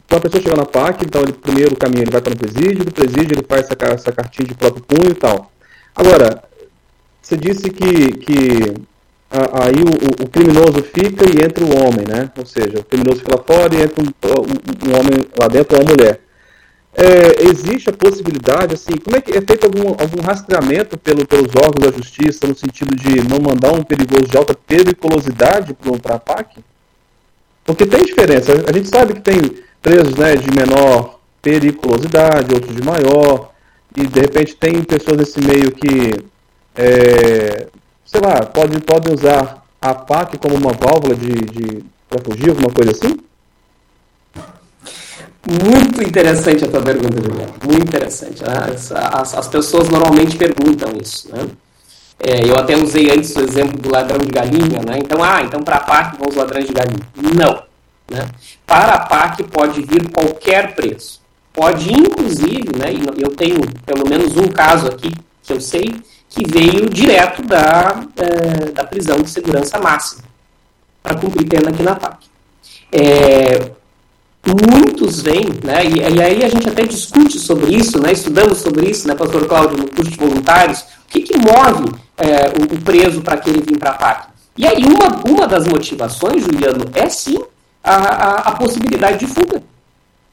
quando a pessoa chega na PAC, então ele primeiro caminho ele vai para o presídio, do presídio ele faz essa, essa cartinha de próprio punho e tal. Agora, você disse que, que aí o, o, criminoso fica e entra o homem, né? Ou seja, o criminoso fica lá fora e entra um, um, homem lá dentro ou uma mulher. É, existe a possibilidade, assim, como é que é feito algum, algum rastreamento pelo, pelos órgãos da justiça no sentido de não mandar um perigoso de alta periculosidade para a PAC? Porque tem diferença. A gente sabe que tem presos né, de menor periculosidade, outros de maior, e de repente tem pessoas nesse meio que, é, sei lá, podem pode usar a PAC como uma válvula de, de para fugir, alguma coisa assim? Muito interessante a tua pergunta, Juliano. Muito interessante. As, as, as pessoas normalmente perguntam isso, né? É, eu até usei antes o exemplo do ladrão de galinha, né? Então, ah, então para a PAC vão os ladrões de galinha. Não. Né? Para a PAC pode vir qualquer preço. Pode, inclusive, né, eu tenho pelo menos um caso aqui que eu sei, que veio direto da, é, da prisão de segurança máxima para cumprir pena aqui na PAC. É, muitos vêm, né, e, e, aí a gente até discute sobre isso, né, estudamos sobre isso, né, pastor Cláudio, no curso de voluntários, o que, que move é, o, o, preso para que ele vim para a PAC? E aí uma, uma das motivações, Juliano, é sim a, a, a possibilidade de fuga.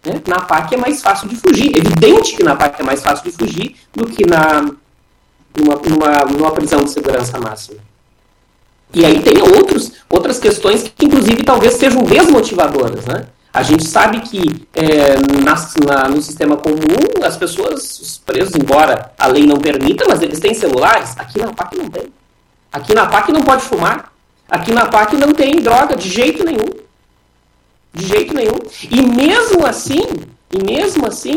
Né? Na PAC é mais fácil de fugir. Evidente que na PAC é mais fácil de fugir do que na, numa, numa, numa prisão de segurança máxima. E aí tem outros, outras questões que, inclusive, talvez sejam desmotivadoras. Né? A gente sabe que é, na, na, no sistema comum as pessoas, os presos, embora a lei não permita, mas eles têm celulares. Aqui na PAC não tem. Aqui na PAC não pode fumar. Aqui na PAC não tem droga de jeito nenhum. De jeito nenhum. E mesmo assim, e mesmo assim,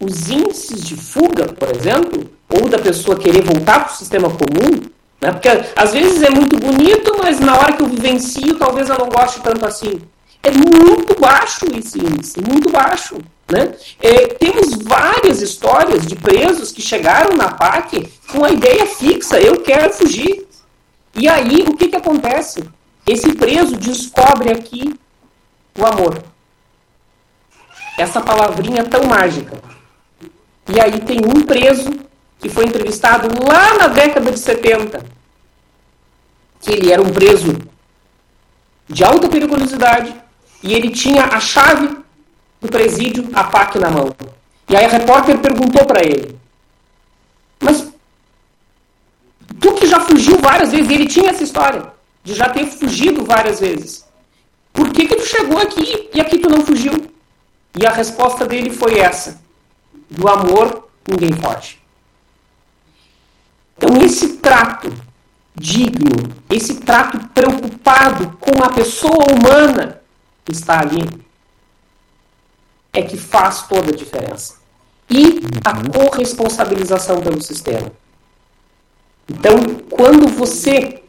os índices de fuga, por exemplo, ou da pessoa querer voltar para o sistema comum, né? porque às vezes é muito bonito, mas na hora que eu vivencio, talvez eu não goste tanto assim. É muito baixo esse índice, muito baixo. Né? É, temos várias histórias de presos que chegaram na PAC com a ideia fixa, eu quero fugir. E aí, o que, que acontece? Esse preso descobre aqui o amor. Essa palavrinha tão mágica. E aí tem um preso que foi entrevistado lá na década de 70, que ele era um preso de alta periculosidade e ele tinha a chave do presídio, a PAC na mão. E aí a repórter perguntou para ele: Mas tu que já fugiu várias vezes, e ele tinha essa história de já ter fugido várias vezes. Por que, que tu chegou aqui e aqui tu não fugiu? E a resposta dele foi essa: do amor ninguém foge. Então, esse trato digno, esse trato preocupado com a pessoa humana que está ali, é que faz toda a diferença. E a uhum. corresponsabilização pelo sistema. Então, quando você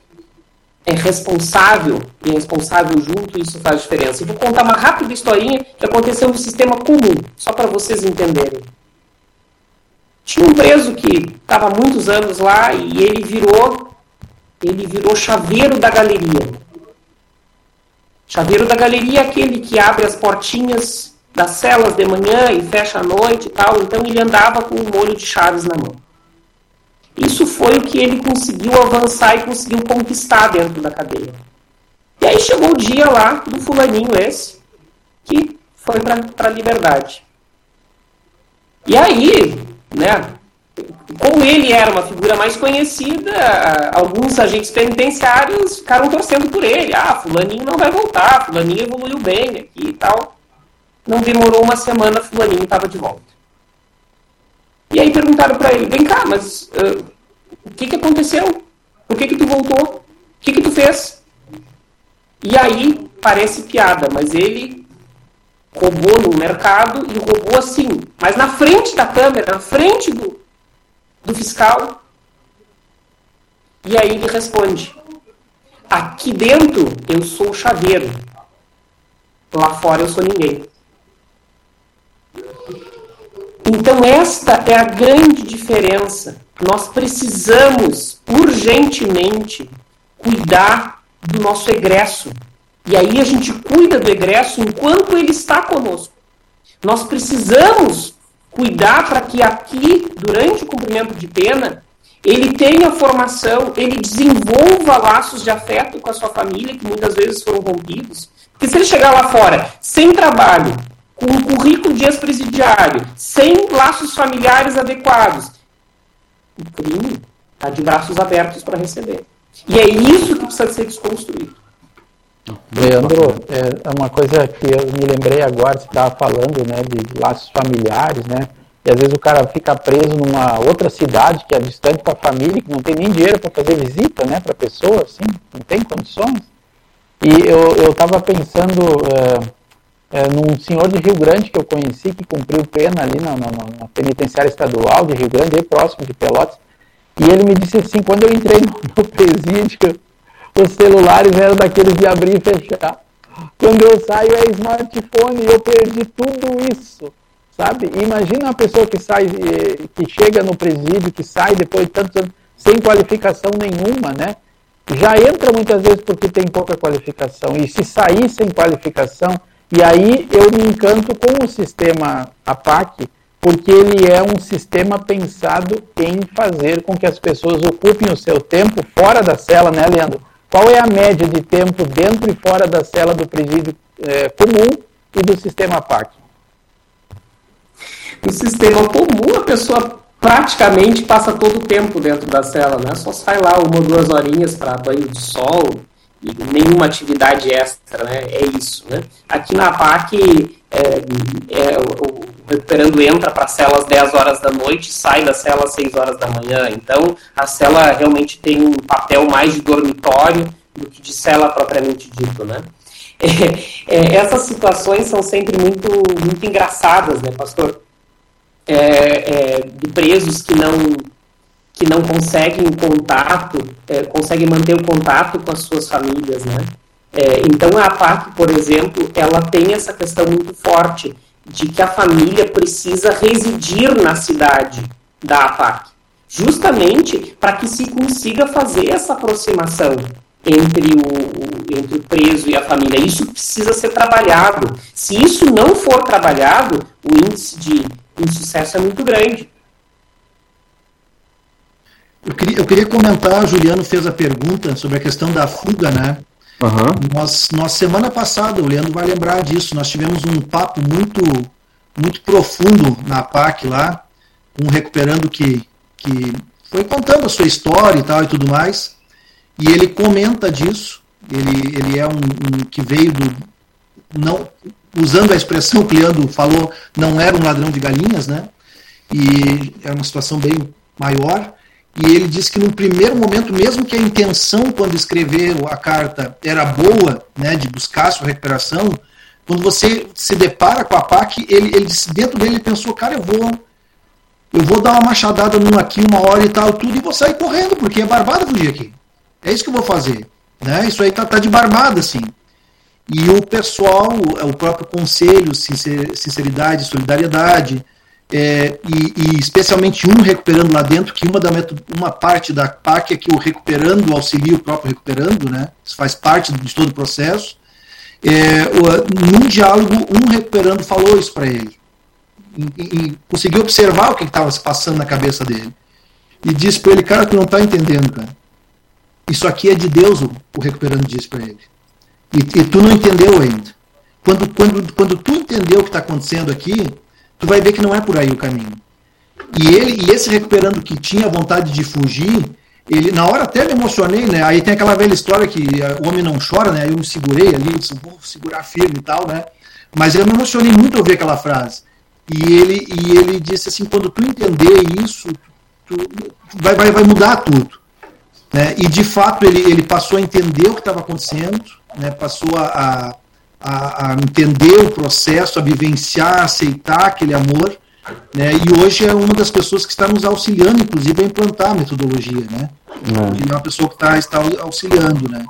é responsável e responsável junto, isso faz diferença. E vou contar uma rápida historinha que aconteceu no sistema comum, só para vocês entenderem. Tinha um preso que estava há muitos anos lá e ele virou ele virou chaveiro da galeria. Chaveiro da galeria é aquele que abre as portinhas das celas de manhã e fecha à noite e tal. Então ele andava com um molho de chaves na mão. Isso foi o que ele conseguiu avançar e conseguiu conquistar dentro da cadeia. E aí chegou o dia lá do fulaninho esse, que foi para a liberdade. E aí, né, como ele era uma figura mais conhecida, alguns agentes penitenciários ficaram torcendo por ele. Ah, fulaninho não vai voltar, fulaninho evoluiu bem aqui e tal. Não demorou uma semana, fulaninho estava de volta. E aí perguntaram para ele, vem cá, mas uh, o que, que aconteceu? Por que, que tu voltou? O que, que tu fez? E aí, parece piada, mas ele roubou no mercado e roubou assim, mas na frente da câmera, na frente do, do fiscal. E aí ele responde: Aqui dentro eu sou o chaveiro, lá fora eu sou ninguém. Então, esta é a grande diferença nós precisamos urgentemente cuidar do nosso egresso. E aí a gente cuida do egresso enquanto ele está conosco. Nós precisamos cuidar para que aqui, durante o cumprimento de pena, ele tenha formação, ele desenvolva laços de afeto com a sua família, que muitas vezes foram rompidos. Porque se ele chegar lá fora sem trabalho, com um currículo de ex-presidiário, sem laços familiares adequados, o crime está de braços abertos para receber. E é isso que precisa ser desconstruído. Leandro, é uma coisa que eu me lembrei agora, você estava falando, né, de laços familiares, né, e às vezes o cara fica preso numa outra cidade que é distante da família, que não tem nem dinheiro para fazer visita, né, para a pessoa, assim, não tem condições. E eu estava pensando é, é, num senhor de Rio Grande que eu conheci, que cumpriu pena ali na, na, na penitenciária estadual de Rio Grande, aí próximo de Pelotas, e ele me disse assim, quando eu entrei no, no presídio, os celulares eram daqueles de abrir e fechar. Quando eu saio é smartphone e eu perdi tudo isso, sabe? Imagina uma pessoa que sai, eh, que chega no presídio, que sai depois de tantos anos sem qualificação nenhuma, né? Já entra muitas vezes porque tem pouca qualificação. E se sair sem qualificação, e aí eu me encanto com o sistema APAC, porque ele é um sistema pensado em fazer com que as pessoas ocupem o seu tempo fora da cela, né, Leandro? Qual é a média de tempo dentro e fora da cela do presídio é, comum e do sistema PAC? No sistema comum, a pessoa praticamente passa todo o tempo dentro da cela, né? Só sai lá uma ou duas horinhas para banho de sol e nenhuma atividade extra, né? É isso, né? Aqui na PAC, é, é, o, recuperando entra para a cela às 10 horas da noite, sai da cela às 6 horas da manhã. Então, a cela realmente tem um papel mais de dormitório do que de cela propriamente dito, né? É, é, essas situações são sempre muito, muito engraçadas, né, pastor? É, é de presos que não que não conseguem contato, é, conseguem manter o contato com as suas famílias, né? Então a APAC, por exemplo, ela tem essa questão muito forte de que a família precisa residir na cidade da APAC, justamente para que se consiga fazer essa aproximação entre o, entre o preso e a família. Isso precisa ser trabalhado. Se isso não for trabalhado, o índice de insucesso é muito grande. Eu queria, eu queria comentar, Juliano fez a pergunta sobre a questão da fuga, né? Uhum. Nós, nós, semana passada, o Leandro vai lembrar disso, nós tivemos um papo muito, muito profundo na PAC lá, um recuperando que, que foi contando a sua história e tal e tudo mais, e ele comenta disso, ele, ele é um, um que veio do, não, usando a expressão que o Leandro falou, não era um ladrão de galinhas, né, e era uma situação bem maior, e ele diz que no primeiro momento, mesmo que a intenção quando escreveu a carta era boa, né, de buscar sua recuperação, quando você se depara com a PAC, ele, ele dentro dele ele pensou, cara, eu vou eu vou dar uma machadada num aqui, uma hora e tal, tudo, e vou sair correndo, porque é barbada fugir aqui. É isso que eu vou fazer. Né? Isso aí tá, tá de barbada, assim. E o pessoal, o próprio conselho, sinceridade, solidariedade, é, e, e, especialmente um recuperando lá dentro, que uma, da uma parte da PAC é que o recuperando auxilia o próprio recuperando, né? Isso faz parte de todo o processo. É, num diálogo, um recuperando falou isso para ele. E, e, conseguiu observar o que estava se passando na cabeça dele. E disse para ele, cara, tu não está entendendo, cara. Isso aqui é de Deus, o, o recuperando disse para ele. E, e, tu não entendeu ainda. Quando, quando, quando tu entendeu o que está acontecendo aqui, tu vai ver que não é por aí o caminho. E ele e esse recuperando que tinha vontade de fugir, ele na hora até me emocionei, né? Aí tem aquela velha história que o homem não chora, né? Aí eu me segurei ali, disse, vou segurar firme e tal, né? Mas eu me emocionei muito ao ouvir aquela frase. E ele e ele disse assim, quando tu entender isso, tu, vai, vai, vai mudar tudo. Né? E de fato ele, ele passou a entender o que estava acontecendo, né? passou a, a, entender o processo, a vivenciar, a aceitar aquele amor, né? E hoje é uma das pessoas que está nos auxiliando, inclusive, a implantar a metodologia, né? É. é uma pessoa que está, está auxiliando, né?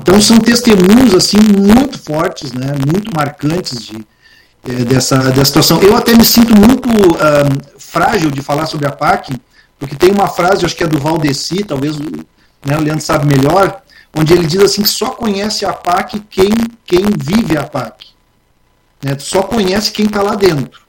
Então são testemunhos assim muito fortes, né? Muito marcantes de, é, dessa, dessa situação. Eu até me sinto muito frágil de falar sobre a PAC, Porque tem uma frase, acho que é do Valdeci, talvez né, o Leandro sabe melhor, onde ele diz assim que só conhece a PAC quem, quem vive a PAC. Né? Só conhece quem está lá dentro.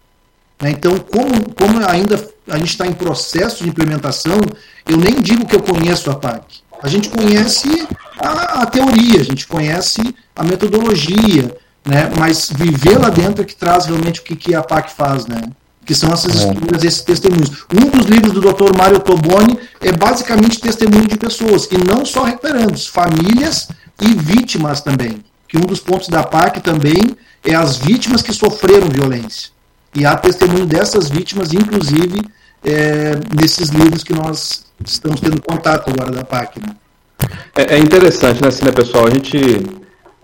Né? Então, como, como ainda a gente está em processo de implementação, eu nem digo que eu conheço a PAC. A gente conhece a, a teoria, a gente conhece a metodologia, né? mas viver lá dentro é que traz realmente o que, que a PAC faz. Né? Que são essas é. histórias, esses testemunhos. Um dos livros do Dr. Mário Toboni é basicamente testemunho de pessoas, e não só recuperandos, famílias e vítimas também. Que um dos pontos da PAC também é as vítimas que sofreram violência. E há testemunho dessas vítimas, inclusive, é, nesses livros que nós estamos tendo contato agora da PAC. Né? É, é, interessante, né, assim, né, pessoal? A gente.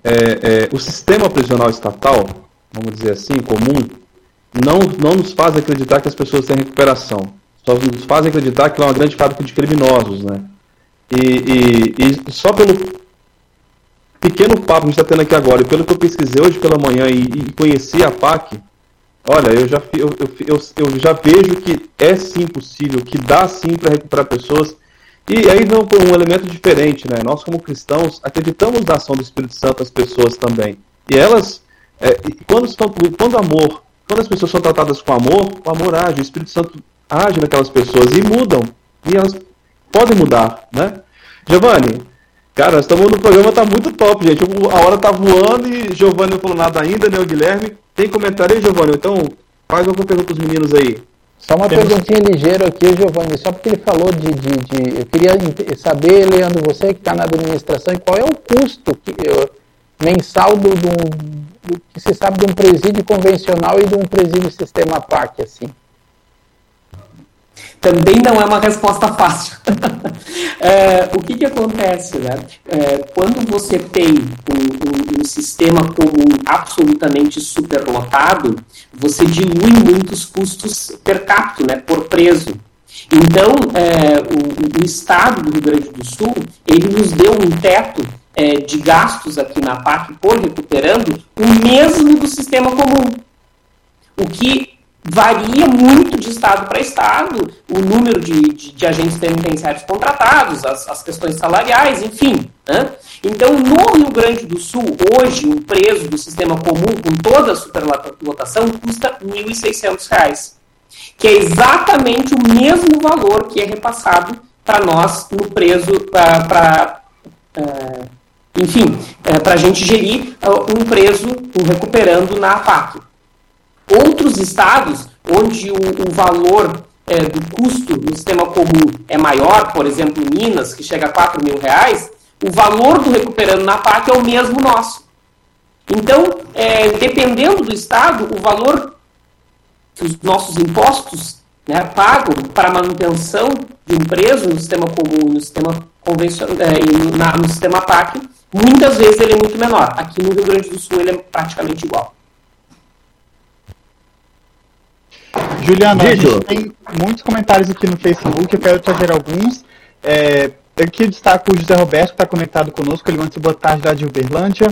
É, é, o sistema prisional estatal, vamos dizer assim, comum, não, não nos faz acreditar que as pessoas têm recuperação. Só nos fazem acreditar que é uma grande fábrica de criminosos, né? E, e, e só pelo pequeno papo que a gente está tendo aqui agora, e pelo que eu pesquisei hoje pela manhã e, e conheci a PAC, olha, eu já, eu, eu, eu, já vejo que é sim possível, que dá sim para recuperar pessoas. E aí não um elemento diferente, né? Nós como cristãos acreditamos na ação do Espírito Santo às pessoas também. E elas, é, quando, estão, quando o amor quando as pessoas são tratadas com amor, o amor age, o Espírito Santo age naquelas pessoas e mudam. E elas podem mudar, né? Giovanni, cara, nós estamos no programa, tá muito top, gente. A hora tá voando e Giovanni não falou nada ainda, né? O Guilherme. Tem comentário aí, Giovanni? Então, faz alguma pergunta para os meninos aí. Só uma Temos... perguntinha ligeira aqui, Giovanni, só porque ele falou de, de, de... Eu queria saber, Leandro, você que está na administração, qual é o custo que, eu, mensal do, do, do, que se sabe de um presídio convencional e de um presídio sistema PAC, assim? Também não é uma resposta fácil. é, o que, que acontece? Né? É, quando você tem um, um, um, sistema comum absolutamente superlotado, você dilui muitos custos per capita, né, por preso. Então, é, o, o, Estado do Rio Grande do Sul, ele nos deu um teto é, de gastos aqui na PAC por recuperando o mesmo do sistema comum. O que varia muito de estado para estado, o número de, de, de agentes penitenciários contratados, as, as questões salariais, enfim. Né? Então, no Rio Grande do Sul, hoje, um preso do sistema comum, com toda a superlotação, custa R$ 1.600, que é exatamente o mesmo valor que é repassado para nós no preso, para enfim, é, para a gente gerir uh, um preso, um recuperando na PAC. Outros estados, onde o, o valor é, do custo no sistema comum é maior, por exemplo, Minas, que chega a 4 mil reais, o valor do recuperando na PAC é o mesmo nosso. Então, é, dependendo do estado, o valor que os nossos impostos né, pagam para manutenção de um preso no sistema comum no sistema convencional, é, e na, no sistema PAC Muitas vezes ele é muito menor. Aqui no Rio Grande do Sul ele é praticamente igual. Juliana, a gente tem muitos comentários aqui no Facebook, eu quero trazer alguns. É, aqui eu destaco o José Roberto, que está conectado conosco, ele manda boa tarde lá de Uberlândia.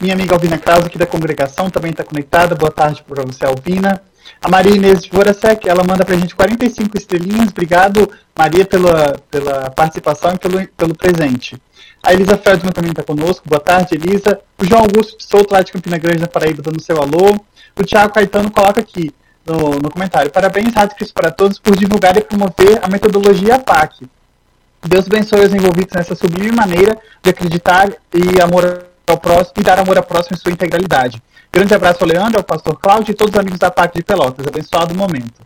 Minha amiga Alvina Krause, aqui da congregação, também está conectada. Boa tarde para você, Alvina. A Maria Inês de Voracek, ela manda para a gente 45 estrelinhas. Obrigado, Maria, pela, pela participação e pelo, pelo presente. A Elisa Feldman também está conosco. Boa tarde, Elisa. O João Augusto Souto, lá de Campina Grande, na Paraíba, dando seu alô. O Thiago Caetano coloca aqui no, no comentário. Parabéns, Rádio para Todos, por divulgar e promover a metodologia PAC. Deus abençoe os envolvidos nessa sublime maneira de acreditar e amor ao próximo e dar amor ao próximo em sua integralidade. Grande abraço ao Leandro, ao pastor Cláudio e todos os amigos da PAC de Pelotas. Abençoado momento.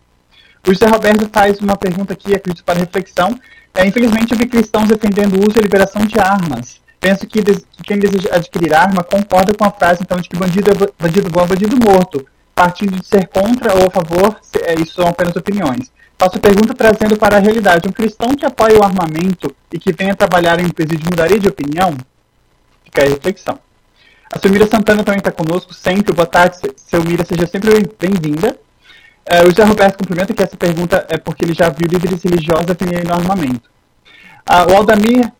O José Roberto faz uma pergunta aqui, acredito, para reflexão. É, infelizmente, eu vi cristãos defendendo o uso e liberação de armas. Penso que, que, quem deseja adquirir arma concorda com a frase, então, de que bandido é bandido bom é bandido morto. Partindo de ser contra ou a favor, é, isso são apenas opiniões. Faço pergunta trazendo para a realidade. Um cristão que apoia o armamento e que venha trabalhar em um presídio mudaria de opinião? Fica aí a reflexão. A Selmira Santana também está conosco sempre. Boa tarde, Selmira. Seja sempre bem-vinda. É, o José Roberto cumprimenta que essa pergunta é porque ele já viu líderes religiosos defenderem no armamento. Ah, o Aldamir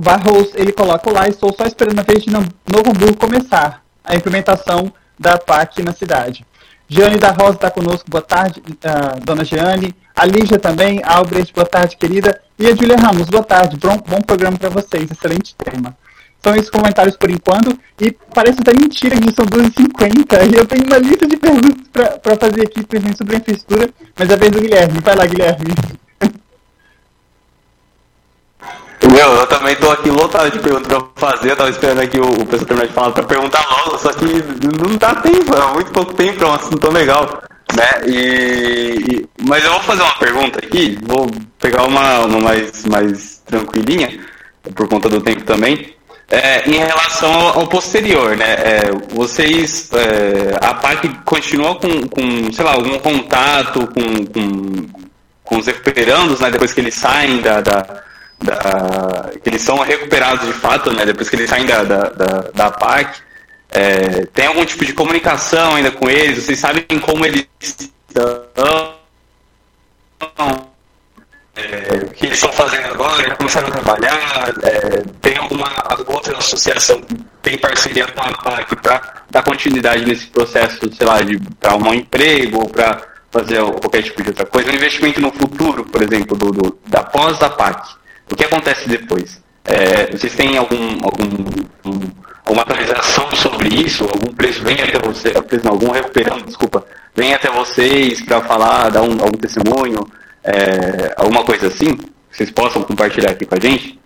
Barros, ele coloca lá, estou só esperando a vez de Novo Hamburgo começar a implementação da PAC na cidade. Jeane da Rosa está conosco, boa tarde, uh, dona Jeane. a Lígia também, a Albrecht, boa tarde, querida. E a Julia Ramos, boa tarde, bom, bom programa para vocês, excelente tema. São esses comentários por enquanto, e parece até mentira que são 2h50, e eu tenho uma lista de perguntas para fazer aqui, principalmente sobre a infraestrutura, mas é a vez do Guilherme. Vai lá, Guilherme. Meu, eu também tô aqui lotado de perguntas pra fazer, eu tava esperando aqui o, o pessoal terminar de falar pra perguntar logo, só que não dá tempo, é muito pouco tempo, é um assunto tão legal. Né? E, e, mas eu vou fazer uma pergunta aqui, vou pegar uma, uma mais, mais tranquilinha, por conta do tempo também. É, em relação ao, posterior, né? É, vocês, é, a PAC continua com, com, sei lá, algum contato com, com, com os recuperandos, né? Depois que eles saem da, da da, que eles são recuperados de fato, né, depois que eles saem da, da, da, da PAC. É, tem algum tipo de comunicação ainda com eles? Vocês sabem como eles estão? É, o que eles estão fazendo agora? Já começaram a trabalhar? É, tem alguma associação tem parceria com a PAC para dar continuidade nesse processo, sei lá, de para um emprego ou para fazer qualquer tipo de outra coisa? Um investimento no futuro, por exemplo, do, do da pós da PAC. O que acontece depois? É, vocês têm algum, algum um, alguma atualização sobre isso? Algum preço vem até você, não, algum recuperando, desculpa, vem até vocês para falar, dar um, algum testemunho, é, alguma coisa assim? Vocês possam compartilhar aqui com a gente?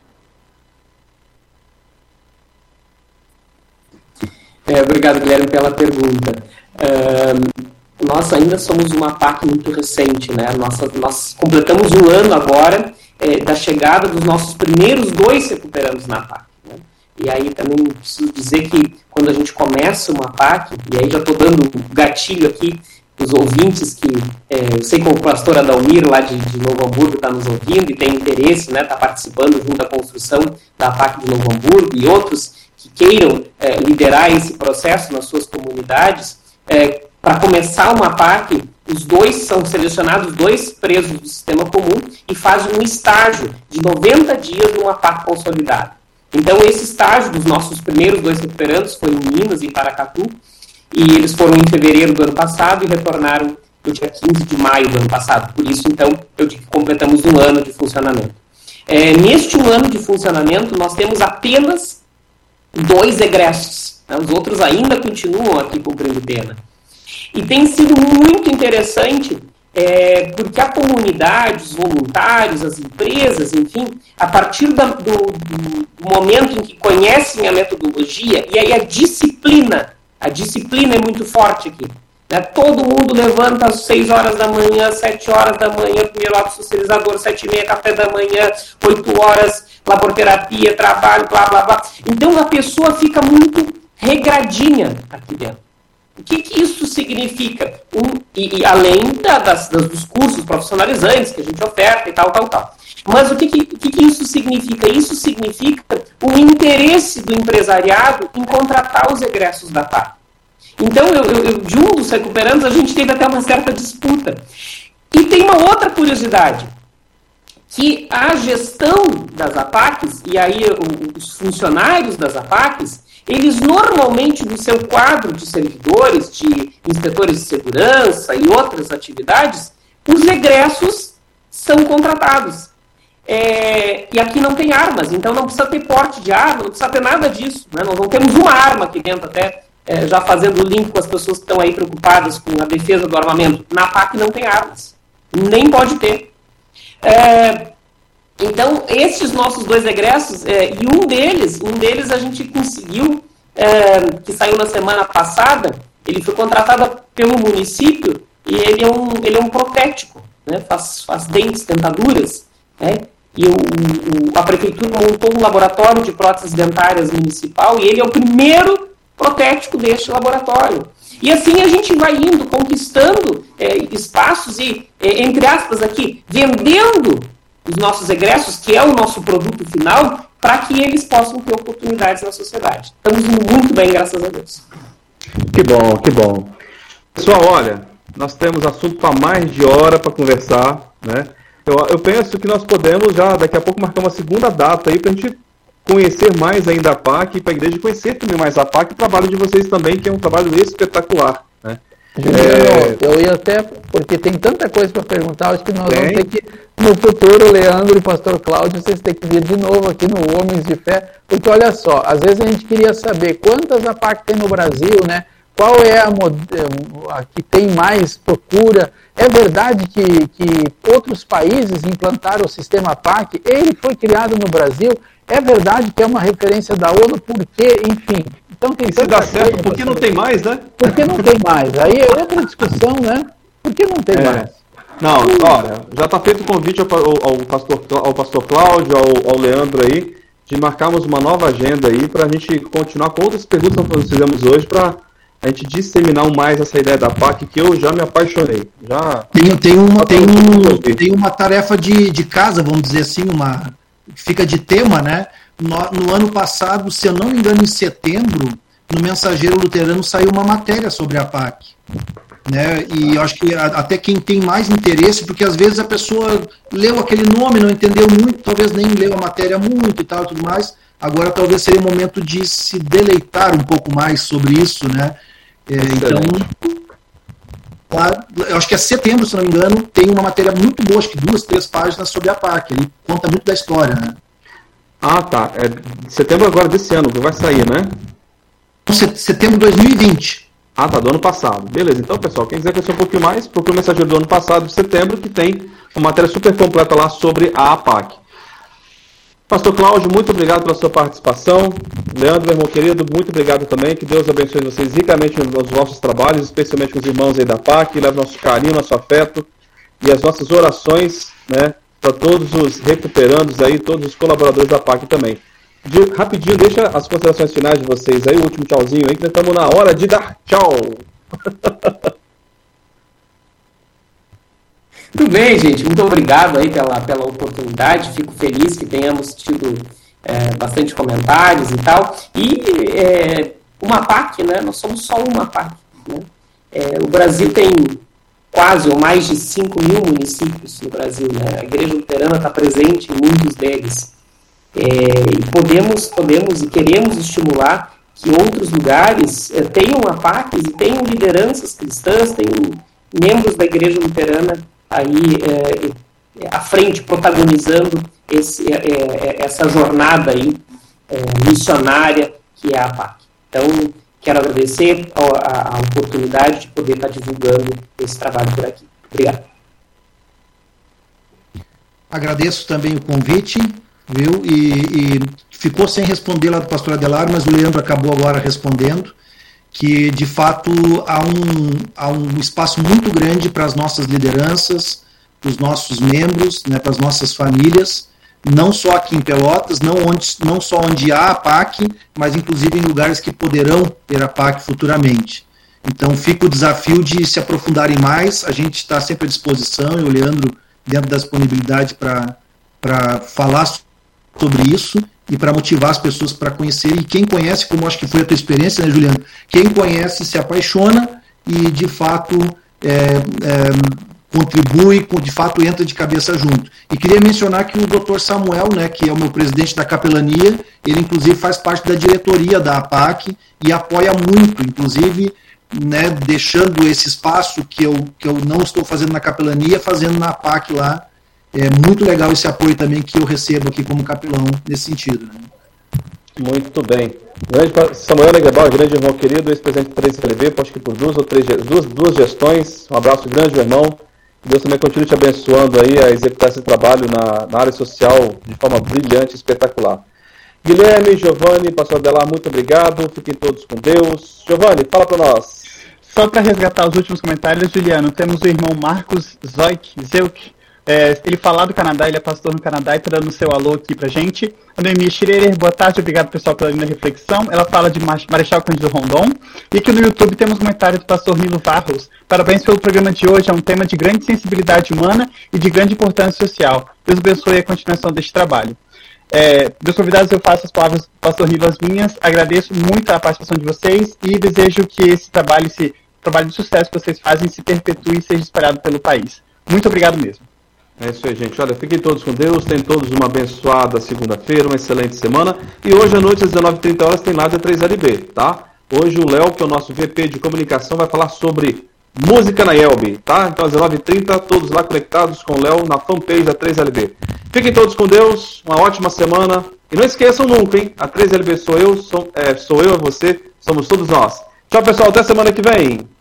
É, obrigado, Guilherme, pela pergunta. nós ainda somos uma PAC muito recente, né? Nossa, nós completamos um ano agora é, da chegada dos nossos primeiros dois recuperandos na PAC. Né? E aí também preciso dizer que quando a gente começa uma PAC, e aí já estou dando gatilho aqui os ouvintes que é, eu sei que o pastor Adalmiro lá de, de Novo Hamburgo está nos ouvindo e tem interesse, está né, tá participando junto da construção da PAC de Novo Hamburgo e outros que queiram é, liderar esse processo nas suas comunidades, é, para começar uma PAC, os dois são selecionados, dois presos do sistema comum, e fazem um estágio de 90 dias numa PAC consolidada. Então, esse estágio dos nossos primeiros dois recuperantes foi em Minas, em Paracatu, e eles foram em fevereiro do ano passado e retornaram no dia 15 de maio do ano passado. Por isso, então, eu digo que completamos um ano de funcionamento. É, neste um ano de funcionamento, nós temos apenas dois egressos. Né? Os outros ainda continuam aqui cumprindo pena. E tem sido muito interessante é, porque a comunidade, os voluntários, as empresas, enfim, a partir da, do, do, momento em que conhecem a metodologia, e aí a disciplina, a disciplina é muito forte aqui. Né? Todo mundo levanta às 6 horas da manhã, 7 horas da manhã, primeiro ato socializador, 7 e meia, café da manhã, 8 horas, laborterapia, trabalho, blá, blá, blá. Então a pessoa fica muito regradinha aqui dentro. O que, que isso significa? Um, e, e além da, das, dos cursos profissionalizantes que a gente oferta e tal, tal, tal. Mas o que, que, que, isso significa? Isso significa o interesse do empresariado em contratar os egressos da TAP. Então, eu, eu, eu, recuperandos, a gente teve até uma certa disputa. E tem uma outra curiosidade, que a gestão das APACs, e aí os funcionários das APACs, eles normalmente, no seu quadro de servidores, de inspetores de segurança e outras atividades, os egressos são contratados. É, e aqui não tem armas, então não precisa ter porte de arma, não precisa ter nada disso. Né? Nós não temos uma arma aqui dentro, até é, já fazendo o link com as pessoas que estão aí preocupadas com a defesa do armamento. Na PAC não tem armas, nem pode ter. É, então, esses nossos dois egressos, é, e um deles, um deles a gente conseguiu, é, que saiu na semana passada, ele foi contratado pelo município e ele é um, ele é um protético, né, faz, faz dentes, dentaduras, né, e o, o, a prefeitura montou um laboratório de próteses dentárias municipal e ele é o primeiro protético deste laboratório. E assim a gente vai indo, conquistando é, espaços e, é, entre aspas aqui, vendendo os nossos egressos, que é o nosso produto final, para que eles possam ter oportunidades na sociedade. Estamos muito bem, graças a Deus. Que bom, que bom. Pessoal, olha, nós temos assunto para mais de hora para conversar, né? Eu, eu penso que nós podemos já daqui a pouco marcar uma segunda data aí para a gente conhecer mais ainda a PAC e para a igreja conhecer também mais a PAC e o trabalho de vocês também, que é um trabalho espetacular. Né? É... eu ia até, porque tem tanta coisa para perguntar, acho que nós tem. vamos ter que, no futuro, Leandro e o pastor Cláudio, vocês têm que vir de novo aqui no Homens de Fé, porque olha só, às vezes a gente queria saber quantas a PAC tem no Brasil, né? Qual é a, a que tem mais procura? É verdade que, que outros países implantaram o sistema PAC? Ele foi criado no Brasil? É verdade que é uma referência da ONU? Por quê? Enfim, então tem Se dá certo, por que não tem mais, né? Por que não tem mais? Aí é outra discussão, né? Por que não tem é. mais? Não, olha, já está feito o convite ao, ao, pastor, ao pastor Cláudio, ao, ao Leandro aí, de marcarmos uma nova agenda aí para a gente continuar com outras perguntas que nós fizemos hoje para a gente disseminar mais essa ideia da PAC que eu já me apaixonei. Já tem, tem, uma, tem, um, tem uma tarefa de, de casa, vamos dizer assim, uma fica de tema, né? no, no ano passado, se eu não me engano, em setembro, no Mensageiro Luterano saiu uma matéria sobre a PAC. Né? E eu acho que até quem tem mais interesse, porque às vezes a pessoa leu aquele nome, não entendeu muito, talvez nem leu a matéria muito e tal, tudo mais. Agora talvez seria o momento de se deleitar um pouco mais sobre isso, né? É, então, lá, eu acho que é setembro, se não me engano, tem uma matéria muito boa, acho que duas, três páginas sobre a PAC. Ele conta muito da história, né? Ah, tá. É setembro agora desse ano que vai sair, né? Setembro de 2020. Ah, tá, do ano passado. Beleza, então, pessoal, quem quiser conhecer um pouquinho mais, procure o mensageiro do ano passado, de setembro, que tem uma matéria super completa lá sobre a APAC. Pastor Cláudio, muito obrigado pela sua participação. Leandro, meu irmão querido, muito obrigado também. Que Deus abençoe vocês ricamente nos vossos trabalhos, especialmente com os irmãos aí da PAC. Leve nosso carinho, nosso afeto e as nossas orações, né? para todos os recuperandos aí, todos os colaboradores da PAC também. De, rapidinho, deixa as considerações finais de vocês aí, o último tchauzinho aí, que nós estamos na hora de dar tchau. Muito bem, gente. Muito obrigado aí pela, pela oportunidade. Fico feliz que tenhamos tido é, bastante comentários e tal. E é, uma PAC, né? Nós somos só uma PAC. Né? É, o Brasil tem quase ou mais de 5 mil municípios no Brasil. Né? A Igreja Luterana está presente em muitos deles. É, e podemos, podemos e queremos estimular que outros lugares é, tenham APACs e tenham lideranças cristãs, tenham membros da Igreja Luterana aí é, à frente, protagonizando esse, é, é, essa jornada aí missionária que é a APAC. Então, Quero agradecer a, a, oportunidade de poder estar divulgando esse trabalho por aqui. Obrigado. Agradeço também o convite, viu? E, e ficou sem responder lá do pastor Adelar, mas o Leandro acabou agora respondendo que de fato há um, há um espaço muito grande para as nossas lideranças, para os nossos membros, né, para as nossas famílias, não só aqui em Pelotas, não, onde, não só onde há a PAC, mas inclusive em lugares que poderão ter a PAC futuramente. Então fica o desafio de se aprofundarem mais, a gente está sempre à disposição, e o Leandro, dentro da disponibilidade para falar sobre isso e para motivar as pessoas para conhecer. E quem conhece, como acho que foi a tua experiência, né, Juliano? Quem conhece se apaixona e, de fato, é, é, contribui, de fato entra de cabeça junto. E queria mencionar que o Dr. Samuel, né, que é o meu presidente da capelania, ele inclusive faz parte da diretoria da APAC e apoia muito, inclusive, né, deixando esse espaço que eu, que eu não estou fazendo na capelania, fazendo na APAC lá. É muito legal esse apoio também que eu recebo aqui como capelão nesse sentido. Né? Muito bem. Grande Samuel Negrabal, grande irmão querido, ex-presidente do 3LB, acho que por duas ou três duas, duas gestões. Um abraço grande, meu irmão. Deus também continue te abençoando aí a executar esse trabalho na, na área social de forma brilhante, espetacular. Guilherme, Giovanni, pastor Adelar, muito obrigado. Fiquem todos com Deus. Giovanni, fala para nós. Só para resgatar os últimos comentários, Juliano, temos o irmão Marcos Zoik, Zeuk, é, ele falar do Canadá, ele é pastor no Canadá e está dando seu alô aqui pra gente. A Noemi Schreier, boa tarde, obrigado pessoal pela linda reflexão. Ela fala de Marechal Cândido Rondon. E aqui no YouTube temos um comentário do pastor Nilo Varros. Parabéns pelo programa de hoje, é um tema de grande sensibilidade humana e de grande importância social. Deus abençoe a continuação deste trabalho. É, meus convidados, eu faço as palavras do pastor Nilo as minhas. Agradeço muito a participação de vocês e desejo que esse trabalho, esse trabalho de sucesso que vocês fazem, se perpetue e seja espalhado pelo país. Muito obrigado mesmo. É isso aí, gente. Olha, fiquem todos com Deus. Tenham todos uma abençoada segunda-feira, uma excelente semana. E hoje à noite, às 19h30 horas, tem Nádia 3LB, tá? Hoje o Léo, que é o nosso VP de comunicação, vai falar sobre Música na Elbe, tá? Então às 19h30, todos lá conectados com o Léo na fanpage da 3LB. Fiquem todos com Deus, uma ótima semana. E não esqueçam nunca, hein? A 3LB sou eu, sou, é, sou eu, você, somos todos nós. Tchau, pessoal, até semana que vem.